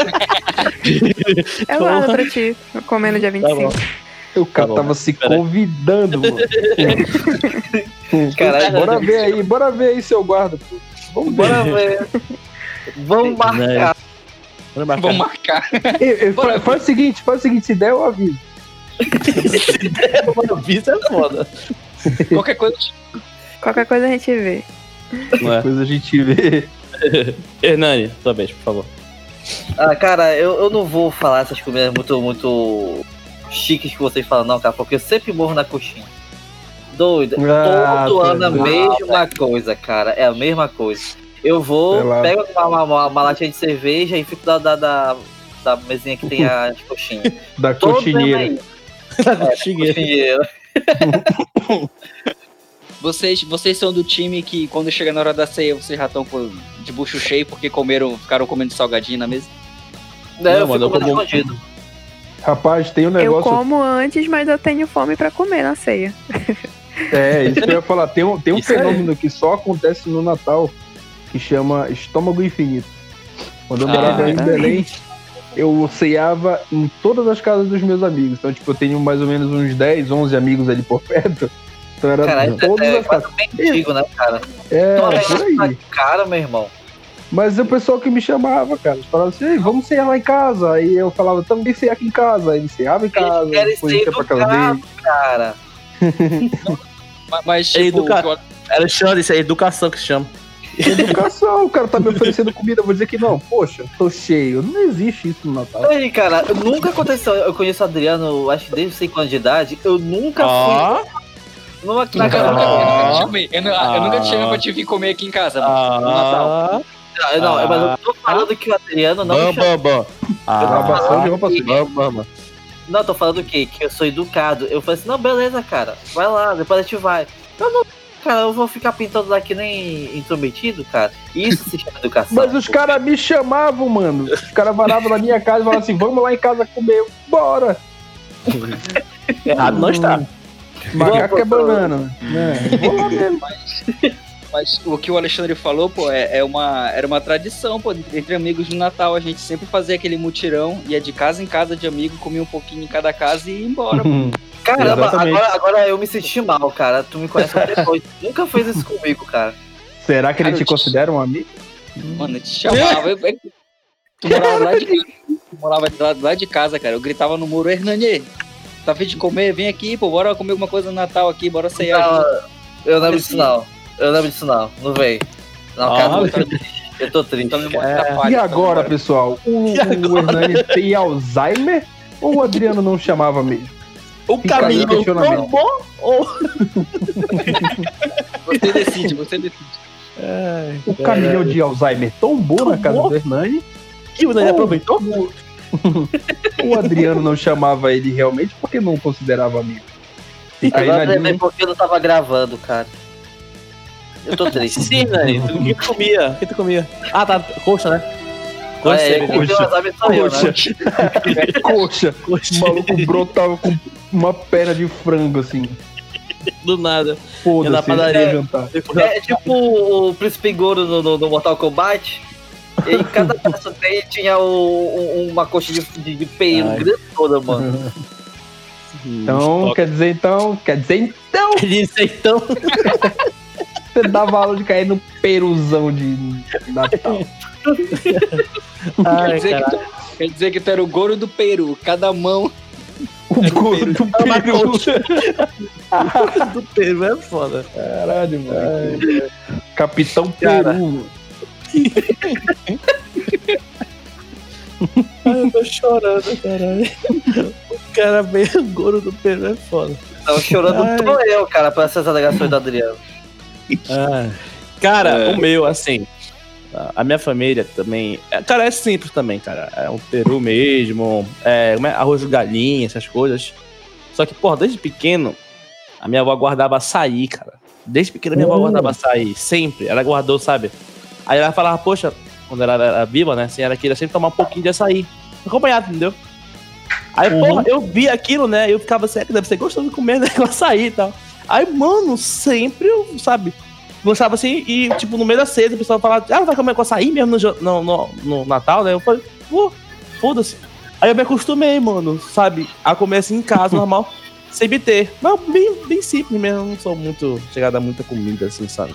E: Eu guardo pra ti, comendo dia
A: Tá bom.
E: 25.
D: O cara
A: Tá bom.
D: tava se
A: Pera
D: convidando, mano.
B: Caralho,
D: bora ver aí, bora ver aí, seu guarda. pô. Vamos.
B: Bora ver. Vamos marcar.
A: Vamos marcar.
C: Vamos marcar.
D: Ei,
C: Bora
D: faz, faz o seguinte, faz o seguinte, se der eu aviso.
A: Mano, Isso é foda.
C: Qualquer coisa.
E: Qualquer coisa a gente vê.
A: Não é?
D: Depois a gente vê.
A: Hernani, sua vez, por favor.
B: Ah, cara, eu, eu não vou falar essas comidas muito, muito chiques que vocês falam, não, cara, porque eu sempre morro na coxinha. Doido.
D: Ah,
B: Todo
D: tá
B: ano a
D: vendo.
B: mesma coisa, cara. É a mesma coisa. Eu vou, pego uma, uma, uma, uma latinha de cerveja e fico da, da, da, da mesinha que tem as coxinhas.
D: Da
B: Todo ano
D: coxinheira.
B: aí.
A: Cheguei.
B: Coxinheira.
C: Vocês, vocês são do time que quando chega na hora da ceia, vocês já estão de bucho cheio porque comeram, ficaram comendo salgadinho na mesa?
B: Não,
A: Não,
B: eu
A: mano, eu como-
B: escondido.
D: Rapaz, tem um
E: Eu
D: negócio.
E: como antes, mas eu tenho fome pra comer na ceia.
D: É, isso que eu ia falar. Tem um, tem um
A: Isso
D: fenômeno que só acontece no Natal que chama estômago infinito. Quando eu
A: Ah,
D: morava em
E: tá.
D: Belém, eu ceiava em todas as casas dos meus amigos. Então, tipo, eu tenho mais ou menos uns 10, 11 amigos ali por perto. Então era
B: Caralho,
D: todas
B: é
D: as casas.
B: bem antigo, né, cara?
D: É,
B: Toma
D: por aí.
B: cara, meu irmão.
D: Mas o pessoal que me chamava, cara, eles falavam assim, "Ei, vamos cear lá em casa. Aí eu falava, também cear aqui em casa. Aí eles ceavam em casa,
B: querem
D: depois
B: ser
D: dele.
B: Cara,
C: Mas, mas
A: É
C: tipo,
A: educa-
C: o que eu-
A: Alexandre, isso é educação que se chama.
D: Educação, o cara tá me oferecendo comida, eu vou dizer que não. Poxa, tô cheio. Não existe isso no Natal.
B: aí, cara, nunca aconteceu. Eu conheço o Adriano, acho que desde 5 anos de idade. Eu nunca
A: Ó,
B: fui numa, na
C: eu nunca,
B: casa
C: eu nunca- eu nunca
A: Ah.
C: te chamei. Eu, nu- eu nunca te chamei pra te vir comer aqui em casa. mano, no Natal.
A: ah,
B: Não, não, mas eu tô falando que o Adriano não me
A: bam,
B: chama.
A: bam, bam. Ah, bam, bam, bam.
B: Não, eu tô falando o quê? Que eu sou educado. Eu falei assim, não, beleza, cara. Vai lá, depois a gente vai. Eu não, cara, eu vou ficar pintando daqui nem intrometido, cara. Isso se chama educação.
D: Mas os caras me chamavam, mano. Os caras varavam na minha casa e falavam assim: vamos lá em casa comer. Bora!
A: Errado não está.
D: Macaco é banana. É, lá mesmo.
C: Mas o que o Alexandre falou, pô, é, é uma, era uma tradição, pô, entre amigos no Natal. A gente sempre fazia aquele mutirão, ia de casa em casa de amigo, comia um pouquinho em cada casa e ia embora. pô.
B: Caramba, agora, agora eu me senti mal, cara. Tu me conhece há tempo. Nunca fez isso comigo, cara.
D: Será que ele
C: Cara,
D: te
C: eu te-
D: considera um amigo?
C: Mano, eu te chamava. eu- eu- tu morava lá de casa. Tu morava lá, lá de casa, cara. Eu gritava no muro, Hernani, tá afim de comer? Vem aqui, pô, bora comer alguma coisa no Natal aqui, bora ceiar.
B: Não,
C: junto."
B: eu não lembro disso, não. Eu não lembro disso, não. Não veio. Não,
A: Ah,
B: cara, eu
A: mas-
B: tô triste. Eu tô triste.
C: Então,
A: É.
C: da falha,
D: E
C: então,
D: agora, pessoal? O,
A: agora?
D: o Hernani tem Alzheimer ou o Adriano não chamava mesmo?
A: O
D: Fica
A: caminho tão bom ou...
C: Você decide, você decide.
D: O caminhão de Alzheimer tombou na casa
A: Tombou?
D: do Hernani
A: que o Daniel aproveitou?
D: O Adriano não chamava ele realmente porque não considerava amigo. Fica aí
B: Agora
D: na linha.
B: porque eu não tava gravando, cara. Eu tô triste.
A: Sim, Dani. O que tu comia? O que tu comia? Ah, tá. Coxa, né? Coxa,
B: É,
A: é,
D: coxa.
B: azar sou eu, né?
D: Coxa.
A: coxa.
D: O maluco brotava com uma perna de frango, assim.
A: Do nada.
D: Foda-se,
A: na
D: ele
A: padaria.
D: ia jantar.
B: É tipo o Príncipe Goro no, no- no Mortal Kombat. E em cada peça dele tinha o- um- uma coxa de, de, de grande toda, mano.
D: Então, quer dizer, então, quer dizer, então,
A: Disse então.
D: você dava aula de cair no peruzão de Natal.
C: Quer
A: Ai,
C: dizer, que tu, quer dizer que tu era o Goro do Peru, cada mão.
D: O gordo do peru.
A: do Peru é foda.
D: Caralho, mano. Capitão
A: Cara.
D: Peru.
A: Ai, eu tô chorando, caralho. O cara meio goro do Peru é foda.
B: Tava chorando
A: Ai.
B: tô eu, cara, pra essas alegações do Adriano.
A: Ah. Cara,
C: É.
A: o meu, assim. A- A minha família também. é, cara, é simples também, cara. É um peru mesmo. É, é? arroz de galinha, essas coisas. Só que, porra, desde pequeno, a minha avó guardava açaí, cara. Desde pequeno, minha avó
D: Hum.
A: guardava açaí. Sempre. Ela guardou, sabe? Aí ela falava, poxa, quando ela era viva, né? Assim, ela queria sempre tomar um pouquinho de açaí. Acompanhado, entendeu? Aí, porra, eu vi aquilo, né? Eu ficava assim, "É que deve ser gostoso de comer né, com açaí e tal. Aí, mano, sempre eu, sabe? Gostava assim, e tipo, no meio da ceia, o pessoal falava, ah, vai comer com açaí mesmo no, no, no, no Natal, né? Eu falei, pô, foda-se. Aí eu me acostumei, mano, sabe? A comer assim em casa, normal, sem ter. Não, bem, bem simples mesmo, eu não sou muito chegada a muita comida, assim, sabe?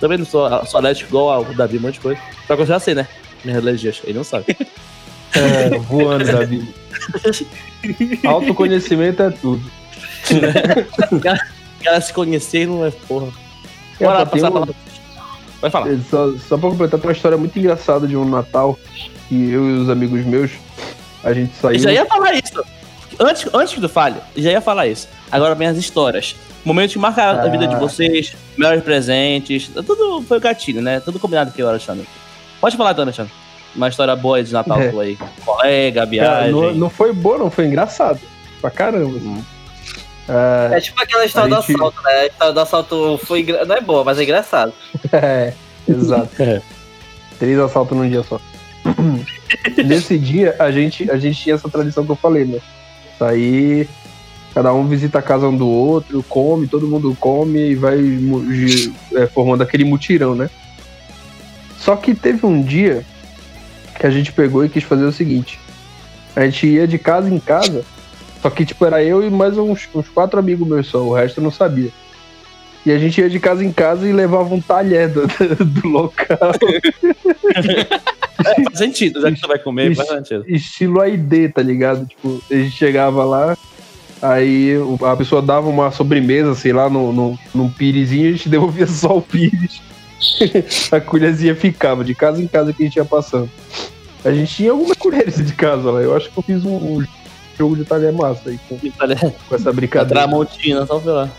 A: Também não sou, sou alérgico igual ao Davi, um monte de coisa. Só que eu já sei, né? Minhas alergias, ele não sabe.
D: É, voando, Davi. Autoconhecimento é tudo.
A: Ela se conhecer não é porra.
D: É,
A: Bora lá, passar a
D: um-
A: palavra. Vai falar.
D: Só, só pra completar, tem uma história muito engraçada de um Natal que eu e os amigos meus, a gente saiu.
A: Eu já ia falar isso. Antes, antes do falho, já ia falar isso. Agora minhas histórias. Momentos que marcaram a vida de
D: Ah.
A: vocês, melhores presentes. Tudo foi gatilho, né? Tudo combinado aqui, Alexandre. Pode falar, então, Alexandre. Uma história boa de Natal
D: É.
A: aí. Colega,
D: Cara,
A: viagem.
D: não, não foi boa, não, foi engraçado. Pra caramba. assim.
A: Hum.
D: É,
B: É tipo aquela história
D: A
B: do
D: gente-
B: assalto, né? A história do assalto foi não é boa, mas é engraçado.
D: É, exato.
A: É.
D: Três assaltos num dia só. Nesse dia, a gente, a gente tinha essa tradição que eu falei, né? Sair, cada um visita a casa um do outro, come, todo mundo come e vai é, formando aquele mutirão, né? Só que teve um dia que a gente pegou e quis fazer o seguinte: a gente ia de casa em casa, só que tipo era eu e mais uns, uns quatro amigos meus só, o resto eu não sabia. E a gente ia de casa em casa e levava um talher do, do local,
A: É, faz sentido, já que tu vai comer, faz sentido.
D: estilo AID, tá ligado? Tipo, a gente chegava lá, aí a pessoa dava uma sobremesa, sei lá, no, no, num pirizinho, a gente devolvia só o pires. a colherzinha ficava, de casa em casa que a gente ia passando. A gente tinha algumas colheres de casa lá, eu acho que eu fiz um, um jogo de talher massa aí com, com essa brincadeira.
A: Tramontina, só pela.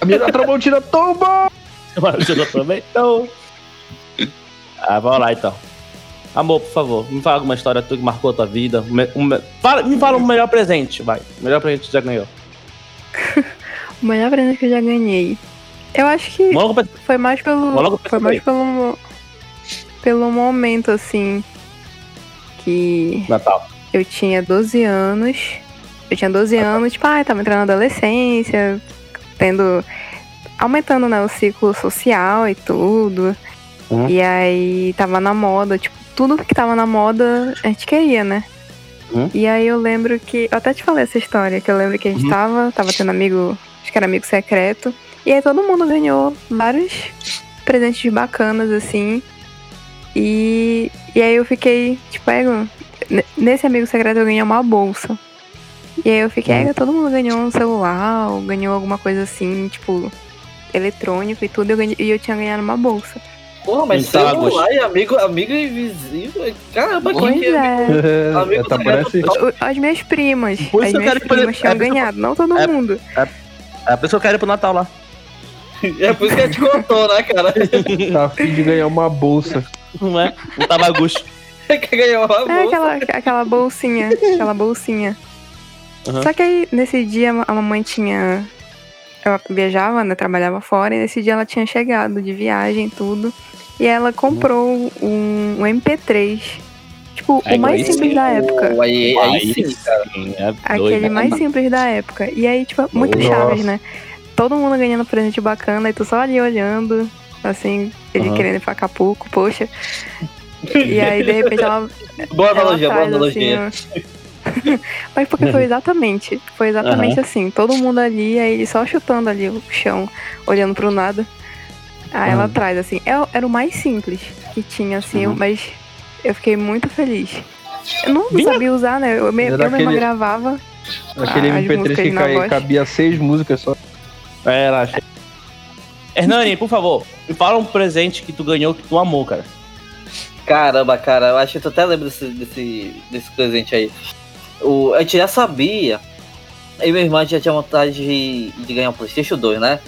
D: A minha Tramontina tomba!
A: Alexandre aproveitou. Ah, vamos lá então. Amor, por favor, me fala alguma história tua que marcou a tua vida. Me- me- fala- me fala um melhor presente, vai. O melhor presente que você já ganhou.
E: O melhor presente que eu já ganhei. Eu acho que foi mais pelo. Foi mais pelo. Pelo momento, assim. Que
A: Natal.
E: eu tinha 12 anos. Eu tinha 12 anos, tipo, ah, tava entrando na adolescência, tendo. aumentando, né, o ciclo social e tudo.
A: Uhum.
E: E aí tava na moda, tipo, tudo que tava na moda a gente queria, né?
A: Uhum.
E: E aí eu lembro que. Eu até te falei essa história, que eu lembro que a gente
A: Uhum.
E: tava, tava tendo amigo, acho que era amigo secreto. E aí todo mundo ganhou vários presentes bacanas, assim. E, e aí eu fiquei, tipo, ego, nesse amigo secreto eu ganhei uma bolsa. E aí eu fiquei, ego, todo mundo ganhou um celular, ou ganhou alguma coisa assim, tipo, eletrônico e tudo, eu ganhei- e eu tinha ganhado uma bolsa.
B: Porra, mas
A: Então,
B: celular e amigo, amigo e vizinho. Caramba, quem que é?
E: é.
B: Amigo
D: tá,
B: secreto
D: parece,
E: O- As minhas primas,
A: Por
E: as minhas primas tinham
A: é,
E: ganhado, não todo
A: é-
E: mundo.
A: É a pessoa que quer ir pro Natal lá.
B: É por isso que a gente contou, né, cara?
D: tá a fim de ganhar uma bolsa.
A: Não é? Um tabagucho.
B: que ganhou uma
E: É
B: bolsa.
E: aquela, aquela bolsinha, aquela bolsinha.
A: Aham.
E: Só que aí, nesse dia, a mamãe tinha. Ela viajava, né? Trabalhava fora, e nesse dia ela tinha chegado de viagem e tudo. E ela comprou um, um MP3. Tipo,
A: Aí
E: o mais
A: sim.
E: simples da época.
B: Pô, Aí, aí sim, cara.
A: sim, é
E: Aquele
A: doido.
E: mais simples da época. E aí, tipo, muito
D: Nossa.
E: chaves, né? Todo mundo ganhando presente bacana, e tu só ali olhando, assim, ele
A: Aham.
E: querendo ir pra Acapulco, poxa. E aí, de repente, ela.
B: Boa
E: ela
B: analogia, boa analogia.
E: assim, ó. Mas porque foi exatamente, foi exatamente assim, todo mundo ali, aí só chutando ali o chão, olhando pro nada. Aí ela
A: Uhum.
E: traz, assim, é- era o mais simples que tinha, assim,
A: Uhum.
E: mas eu fiquei muito feliz. Eu não
A: Vinha-
E: sabia usar, né? Eu, me, eu
D: Era
E: mesma
D: aquele-
E: gravava.
D: Aquele
E: Ah, as
D: MP3
E: músicas
D: que cai- cabia seis músicas só.
A: É, relaxa. Hernani, por favor, me fala um presente que tu ganhou que tu amou, cara.
B: Caramba, cara, eu acho que tu até lembra desse, desse, desse presente aí. O, a gente já sabia. Eu e minha irmã já tinha vontade de, de ganhar um Playstation 2, né?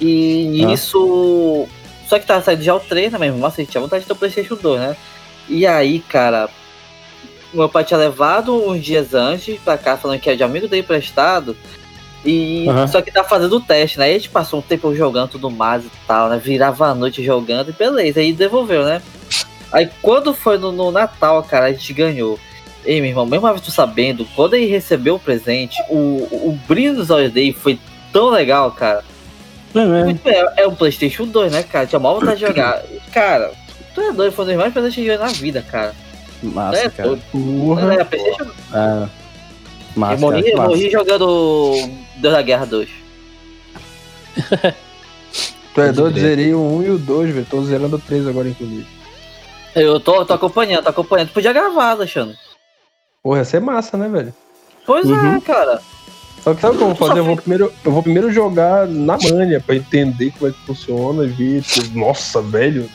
B: E
A: Ah.
B: nisso Só que tava saindo já o 3, né? Nossa, a gente tinha vontade de ter o Playstation 2, né? E aí, cara, meu pai tinha levado uns dias antes pra cá, falando que era de amigo dele emprestado. E
A: Aham.
B: só que tá fazendo o teste, né? Aí a gente passou um tempo jogando tudo mais e tal, né? Virava a noite jogando e beleza, aí devolveu, né? Aí quando foi no, no Natal, cara, a gente ganhou. Ei, meu irmão, mesmo a tu sabendo, quando ele recebeu o presente, o, o brilho dos olhos dele foi tão legal, cara.
A: É, é.
B: Muito bem, é um Playstation 2, né, cara? Tinha mal vontade de jogar. Cara, tu é doido, foi um dos mais presentes que eu joguei na vida, cara. Tu
A: Massa,
B: é
A: cara.
B: doido.
D: Porra.
B: É, Playstation Eu
A: massa,
B: morri,
A: cara.
B: eu
A: massa.
B: morri jogando Deus da Guerra 2.
D: Tu é doido, zerei o 1 e o 2, velho. Tô zerando o 3 agora, inclusive.
B: Eu tô, tô acompanhando, tô acompanhando. Tu podia gravar, Alexandre.
D: Porra, ia ser massa, né, velho?
B: Pois
A: Uhum.
B: é, cara.
D: Só que sabe o que eu vou fazer? Eu vou primeiro, eu vou primeiro jogar na manha pra entender como é que funciona e ver. tipo, Nossa, velho.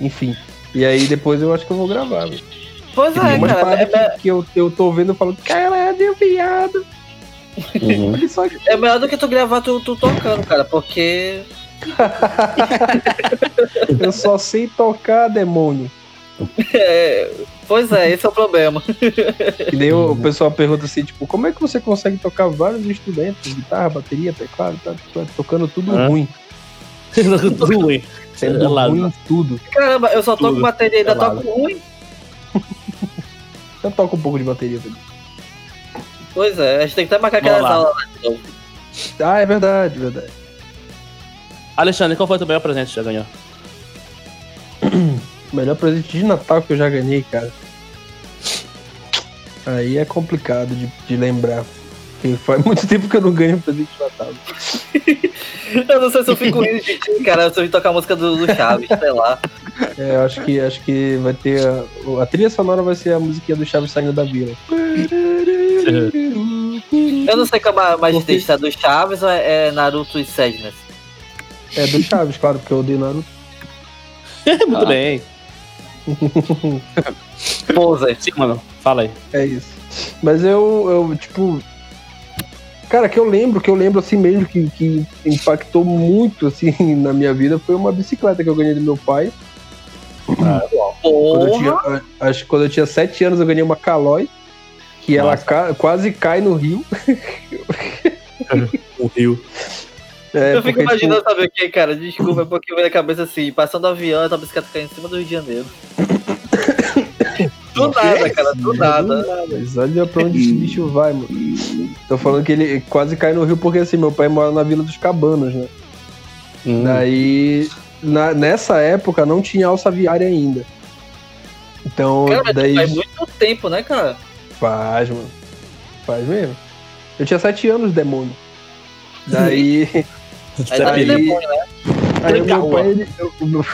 D: Enfim. E aí depois eu acho que eu vou gravar, velho.
B: Pois
D: Tem
B: é, cara. É,
D: que, que eu, eu tô vendo e falo, caralho, é viado.
A: Uhum.
B: É, é melhor do que tu gravar tu, tu tocando, cara, porque.
D: Eu só sei tocar, demônio.
B: É, pois é, esse é o problema.
D: E daí o, pessoal pergunta assim, tipo, como é que você consegue tocar vários instrumentos? Guitarra, bateria, teclado, tá, tá tocando tudo
A: Hã?
D: ruim.
A: Tudo ruim.
D: Sendo
A: É
D: ruim tudo.
B: Caramba, eu só toco
A: Tudo.
B: bateria e ainda
A: Pelado.
B: toco ruim.
D: Eu toco um pouco de bateria também.
B: Pois é, a gente tem que até marcar
A: Vamos
B: aquelas
A: lá.
B: de novo.
D: Ah, é verdade, verdade.
A: Alexandre, qual foi o teu melhor presente que você já ganhou?
D: Melhor presente de Natal que eu já ganhei, cara. Aí é complicado de, de lembrar. Porque faz muito tempo que eu não ganho presente de Natal.
B: Eu não sei se eu fico rindo de ti, cara, se eu tocar a música do, do Chaves, sei lá.
D: É, eu acho que, acho que vai ter. A, a trilha sonora vai ser a musiquinha do Chaves saindo da vila.
B: Eu não sei qual é mais
D: Porque-
B: triste, é do Chaves ou é é Naruto e Sadness?
D: É do Chaves, claro, porque eu odeio Naruto.
A: Muito
C: Ah.
A: bem.
B: Poser.
A: Sim, mano. Fala aí.
D: É isso. Mas eu, eu, tipo. Cara, que eu lembro, que eu lembro assim mesmo, que, que impactou muito assim na minha vida, foi uma bicicleta que eu ganhei do meu pai. Quando eu tinha, acho que quando eu tinha 7 anos eu ganhei uma Calói, que ela
A: Nossa.
D: ca- quase cai no rio.
A: O Rio.
D: É,
B: eu fico
D: porque,
B: imaginando, sabe o que, cara? Desculpa, é porque veio na cabeça assim, passando avião e tua bicicleta caindo em cima do Rio de Janeiro. do nada, cara, do
D: tipo,
B: nada.
D: Mas olha pra onde esse bicho vai, mano. Tô falando que ele quase cai no rio porque assim, meu pai mora na Vila dos Cabanos, né?
A: Hum.
D: Daí, na- nessa época não tinha alça viária ainda. Então,
B: Cara,
D: daí
B: faz muito tempo, né, cara?
D: faz, mano. Faz mesmo. Eu tinha sete anos, demônio. Daí,
B: Aí demônio, né?
D: aí o meu pai, ele, o meu...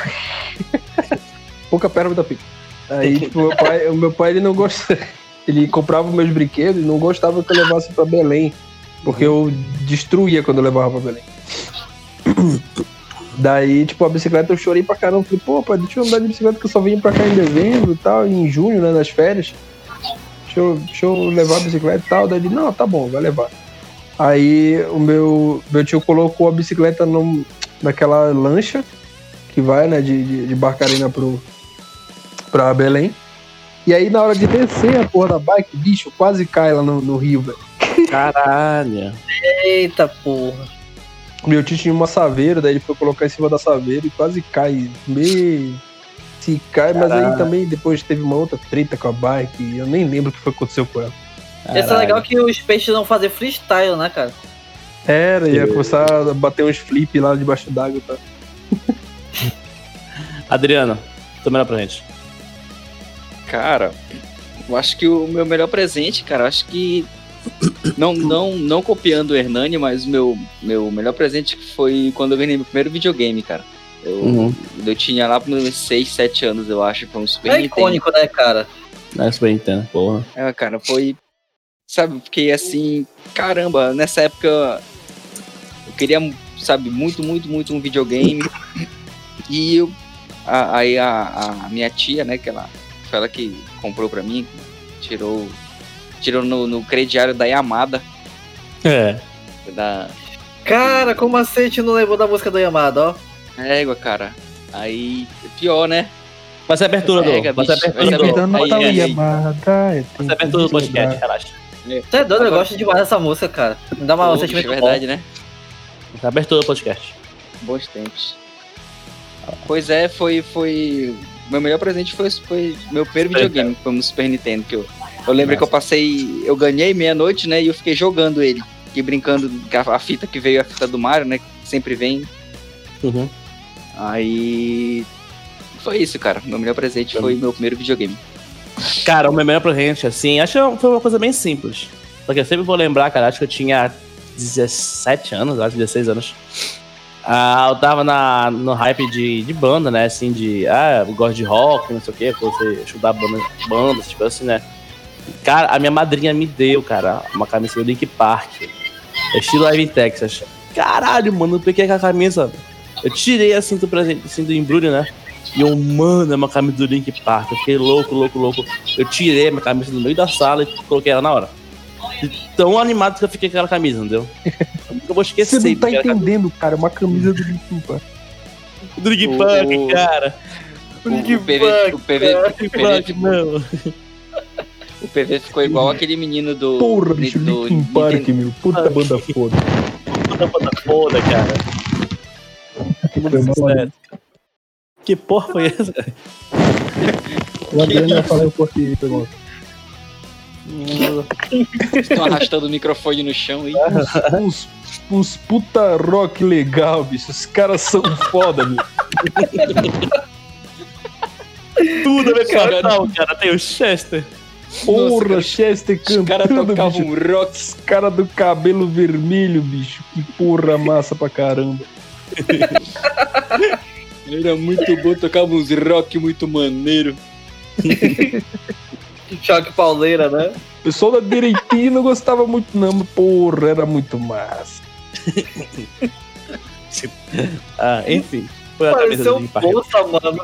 D: pouca perna da pica. Aí, tipo, meu pai, o meu pai, ele não gosta, ele comprava meus brinquedos e não gostava que eu levasse pra Belém, porque eu destruía quando eu levava pra Belém. Daí, tipo, a bicicleta eu chorei pra caramba. Falei, pô, pai, deixa eu andar de bicicleta que eu só vim pra cá em dezembro e tal, e em junho, né, nas férias. Deixa eu, deixa eu levar a bicicleta e tal. Daí ele, não, tá bom, vai levar. Aí o meu, meu tio colocou a bicicleta num, naquela lancha que vai, né, de, de, de Barcarena pro, pra Belém. E aí na hora de descer a porra da bike, bicho, quase cai lá no, no rio, velho.
A: Caralho.
B: Eita porra.
D: Meu tio tinha uma saveira, daí ele foi colocar em cima da saveira e quase cai. Me... Se cai, mas aí
A: Caralho.
D: também depois teve uma outra treta com a bike, e eu nem lembro o que foi que aconteceu com ela.
B: Esse é
A: Caralho.
B: legal que os peixes não fazem freestyle, né, cara?
D: Era, ia começar a bater uns flip lá debaixo d'água, tá?
A: Adriano, teu melhor presente.
C: Cara, eu acho que o meu melhor presente, cara, eu acho que. Não, não, não copiando o Hernani, mas o meu, meu melhor presente foi quando eu ganhei meu primeiro videogame, cara. Eu,
A: Uhum.
C: eu tinha lá para meus 6, 7 anos, eu acho, foi um Super
B: É
C: Nintendo.
B: icônico, né, cara?
A: É Super Nintendo, porra.
C: É, cara, foi. Sabe, eu fiquei assim, caramba, nessa época eu queria, sabe, muito, muito, muito um videogame. E eu, a- aí a, a minha tia, né, que ela foi ela que comprou pra mim, tirou, tirou no, no crediário da Yamada,
A: É.
C: da,
B: Cara, como assim a gente não lembrou da música do Yamada, ó?
C: Égua, cara. Aí, pior, né?
A: Vai ser abertura do.
C: Pega,
A: Vai ser
C: bicho,
A: abertura do.
C: Aí, aí,
D: é
A: abertura do podcast, relaxa.
B: Você é doido, eu gosto demais dessa música, cara. Me dá uma, um sentimento
C: é verdade, né?
A: Vai ser abertura do podcast.
C: Bons tempos. Pois é, foi. foi... Meu melhor presente foi, foi meu primeiro
A: Super
C: videogame, foi no Super Nintendo. Que eu, eu lembro que eu passei. Eu ganhei meia-noite, né? E eu fiquei jogando ele. E brincando com a, a fita que veio, a fita do Mario, né? Que sempre vem.
A: Uhum.
C: Aí. Foi isso, cara. Meu melhor presente foi meu primeiro videogame.
A: Cara, o meu melhor presente, assim, acho que foi uma coisa bem simples. Porque eu sempre vou lembrar, cara, acho que eu tinha 17 anos, acho, 16 anos. Ah, eu tava na, no hype de, de banda, né? Assim, de. Ah, eu gosto de rock, não sei o quê, você estudar banda, bandas, tipo assim, né? Cara, a minha madrinha me deu, cara, uma camisa do Link Park. Estilo Live in Texas. Caralho, mano, eu peguei aquela camisa. Eu tirei assim do presente, assim, do embrulho, né? E eu, mano, é uma camisa do Link Park. Eu fiquei louco, louco, louco. Eu tirei a minha camisa do meio da sala e coloquei ela na hora. De tão animado que eu fiquei com aquela camisa, entendeu? Eu nunca vou esquecer.
D: Você não tá entendendo, cara. Uma camisa do Linkin Park.
A: Do Link
C: O-
A: Park,
C: o-
A: cara.
C: O, o PV, o, PV, o,
A: Link
C: PV,
A: Park,
C: ficou,
A: não.
C: o PV ficou igual aquele menino do.
D: Porra, bicho,
C: do
D: Linkin Park,
C: Nintendo-
D: meu. Puta banda foda.
A: Puta banda foda, cara. Que sério. Que porra foi essa?
D: O Adriano ia falar um pouquinho, foi mal.
C: Estão arrastando o microfone no chão aí.
D: Uns, uns puta rock legal, bicho. Os caras são foda, meu.
A: Tudo com
C: Cara,
A: Natal, cara. Tem o Chester.
D: Porra,
C: cara,
D: Chester
C: Os caras
D: cantando,
C: tocavam
D: bicho.
C: um rock.
D: Os caras do cabelo vermelho, bicho. Que porra massa pra caramba.
C: Era muito bom, tocava uns rock muito maneiro.
B: Choque pauleira, né?
D: O pessoal da direitinho não gostava muito, não, mas porra, era muito massa.
A: Ah, enfim. Foi a
B: Pareceu
A: do
B: um bolsa, mano.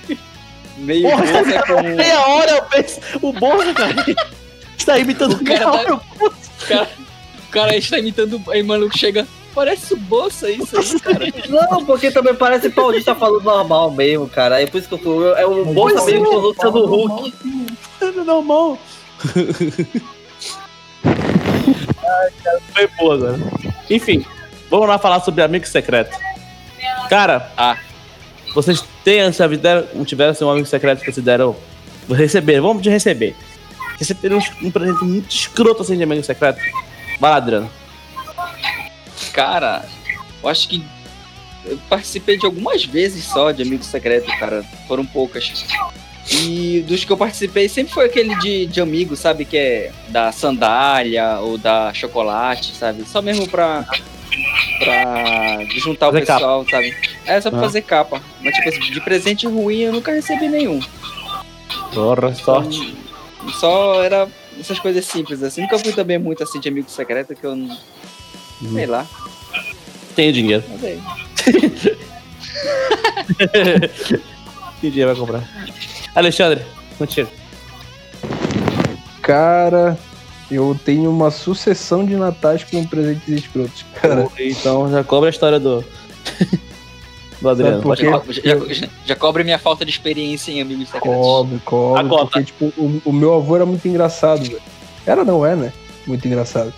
C: Meio
A: Porra,
C: bolsa com.
A: Meia hora eu penso. O Borja, cara. Está imitando
C: O cara
A: meia
C: tá-
A: hora.
C: O cara, o cara está imitando. Aí, maluco, chega. Parece o bolsa isso aí, cara.
B: Não, porque também parece paulista falando normal mesmo, cara. Aí por isso que eu fui. É o bolsa mesmo
A: é,
B: com o Luciano Huck.
A: É normal. Ai, cara, foi boa agora. Enfim, vamos lá falar sobre Amigo Secreto. Cara,
C: Ah.
A: vocês têm, já tiveram, tiveram assim, um amigo secreto que consideram receber, vamos de receber. Receberam um, um presente muito escroto assim de amigo secreto. Vai lá, Adriano.
C: Cara, eu acho que eu participei de algumas vezes só de Amigo Secreto, cara. Foram poucas. E dos que eu participei sempre foi aquele de, de amigo, sabe? Que é da sandália ou da chocolate, sabe? Só mesmo pra, pra juntar o
A: Fazer
C: pessoal, sabe? É só pra
A: Ah.
C: fazer capa. Mas, tipo assim, de presente ruim eu nunca recebi nenhum.
A: Porra, sorte.
C: Só era essas coisas simples, assim. Nunca fui também muito assim de amigo secreto, que eu não. Sei lá.
A: Tenho dinheiro. Que dinheiro vai comprar? Alexandre, contigo.
D: Cara, eu tenho uma sucessão de natais com presentes escrotos, cara.
A: Então já cobra a história do. do Adriano.
C: Já, já, já cobre minha falta de experiência em amigos secretos.
D: Cobre, cobre.
A: A cota.
D: Porque, tipo, o, o meu avô era muito engraçado, velho. Era, não é, né? Muito engraçado.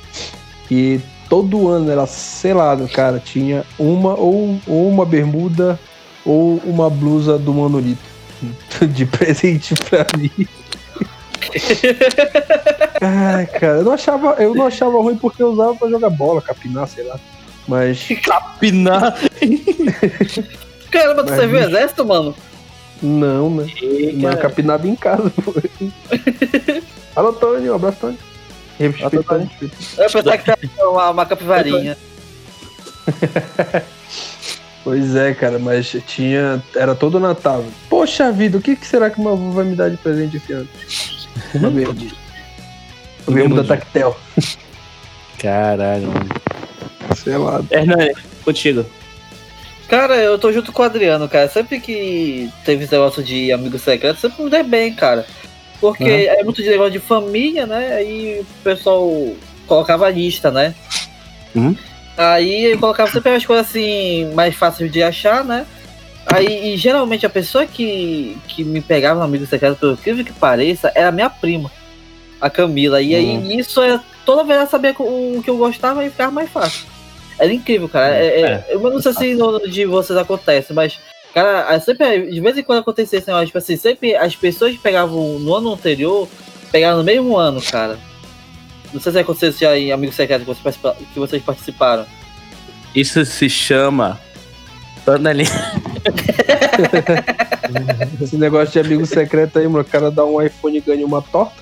D: E todo ano era selado, cara. Tinha uma ou, ou uma bermuda ou uma blusa do Manolito. De presente pra mim. Ai, cara, eu não achava, eu não achava ruim porque eu usava pra jogar bola, capinar, sei lá. Mas
A: Pinar.
B: Caramba, tu
D: Mas,
B: serviu exército, mano?
D: não, né? Mas capinava em casa, pô. Alô, Tony, um abraço, Tony. Respeito.
B: Eu pensava que era uma, uma capivarinha.
D: Pois é, cara, mas tinha. Era todo Natal. Poxa vida, o que, que será que meu avô vai me dar de presente esse ano? Uma bermuda. Uma bermuda tactel.
A: Caralho, mano.
D: Sei lá.
A: Hernani, contigo.
B: Cara, eu tô junto com o Adriano, cara. Sempre que teve esse negócio de amigo secreto, sempre me dei bem, cara. Porque é muito de negócio de família, né? Aí o pessoal colocava lista, né?
A: Uhum.
B: Aí eu colocava sempre as coisas assim, mais fáceis de achar, né? Aí, e geralmente a pessoa que, que me pegava no amigo secreto, pelo incrível que pareça, era a minha prima, a Camila. E aí
A: Hum.
B: isso é toda vez ela sabia o que eu gostava e ficava mais fácil. Era incrível, cara. É, é- Eu não sei se no de vocês acontece, mas, cara, é sempre, de vez em quando acontecia esse negócio, tipo assim, sempre as pessoas que pegavam no ano anterior, pegaram no mesmo ano, cara. Não sei se aconteceu isso já em Amigo Secreto que vocês, participa- que vocês participaram.
A: Isso se chama. Panelinha.
D: Esse negócio de amigo secreto aí, mano. O cara dá um iPhone e ganha uma torta.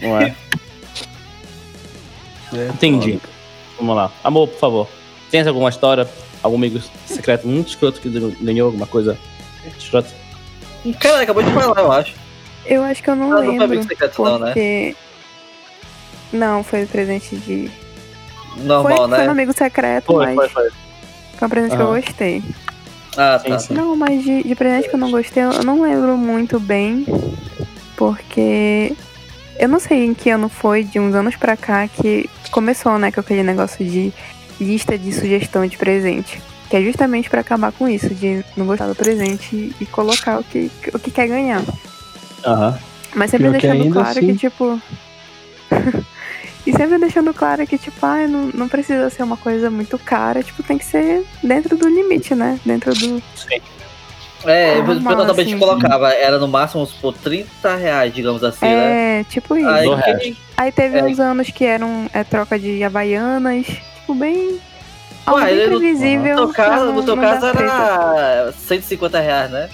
A: Não é?
D: É,
A: Entendi. Vamos lá. Amor, por favor. Tem alguma história? Algum amigo secreto muito escroto que ganhou alguma coisa escrota?
B: Cara, acabou de falar, eu acho.
E: Eu acho que eu não
B: Ah, não foi
E: lembro.
B: amigo secreto, não, né?
E: porque. Não, foi presente de.
B: Normal,
E: foi,
B: né?
E: foi no amigo secreto,
A: Foi,
E: mas
A: foi, foi.
E: foi um presente que eu
A: Aham.
E: gostei.
B: Ah, tá.
A: sim.
E: Não, mas de, de presente que eu não gostei, eu não lembro muito bem. Porque eu não sei em que ano foi, de uns anos pra cá, que começou, né, com aquele negócio de lista de sugestão de presente. Que é justamente pra acabar com isso, de não gostar do presente e, colocar o que, o que quer ganhar.
A: Aham.
E: Mas sempre
D: Pior que
E: deixando
D: ainda
E: claro
D: assim-
E: que, tipo. e sempre deixando claro que, tipo, ah, não, não precisa ser uma coisa muito cara, tipo, tem que ser dentro do limite, né? Dentro do.
B: É,
E: Ah,
B: o pessoal também
E: assim.
B: colocava, era no máximo uns por 30 reais, digamos assim, né?
E: É, tipo isso.
B: Aí,
A: Do
B: quem-
E: Aí teve
B: É.
E: uns anos que eram é, troca de havaianas, tipo, bem. Algo
B: Ué,
E: bem previsível.
B: no teu caso, no teu caso era 150 reais, né?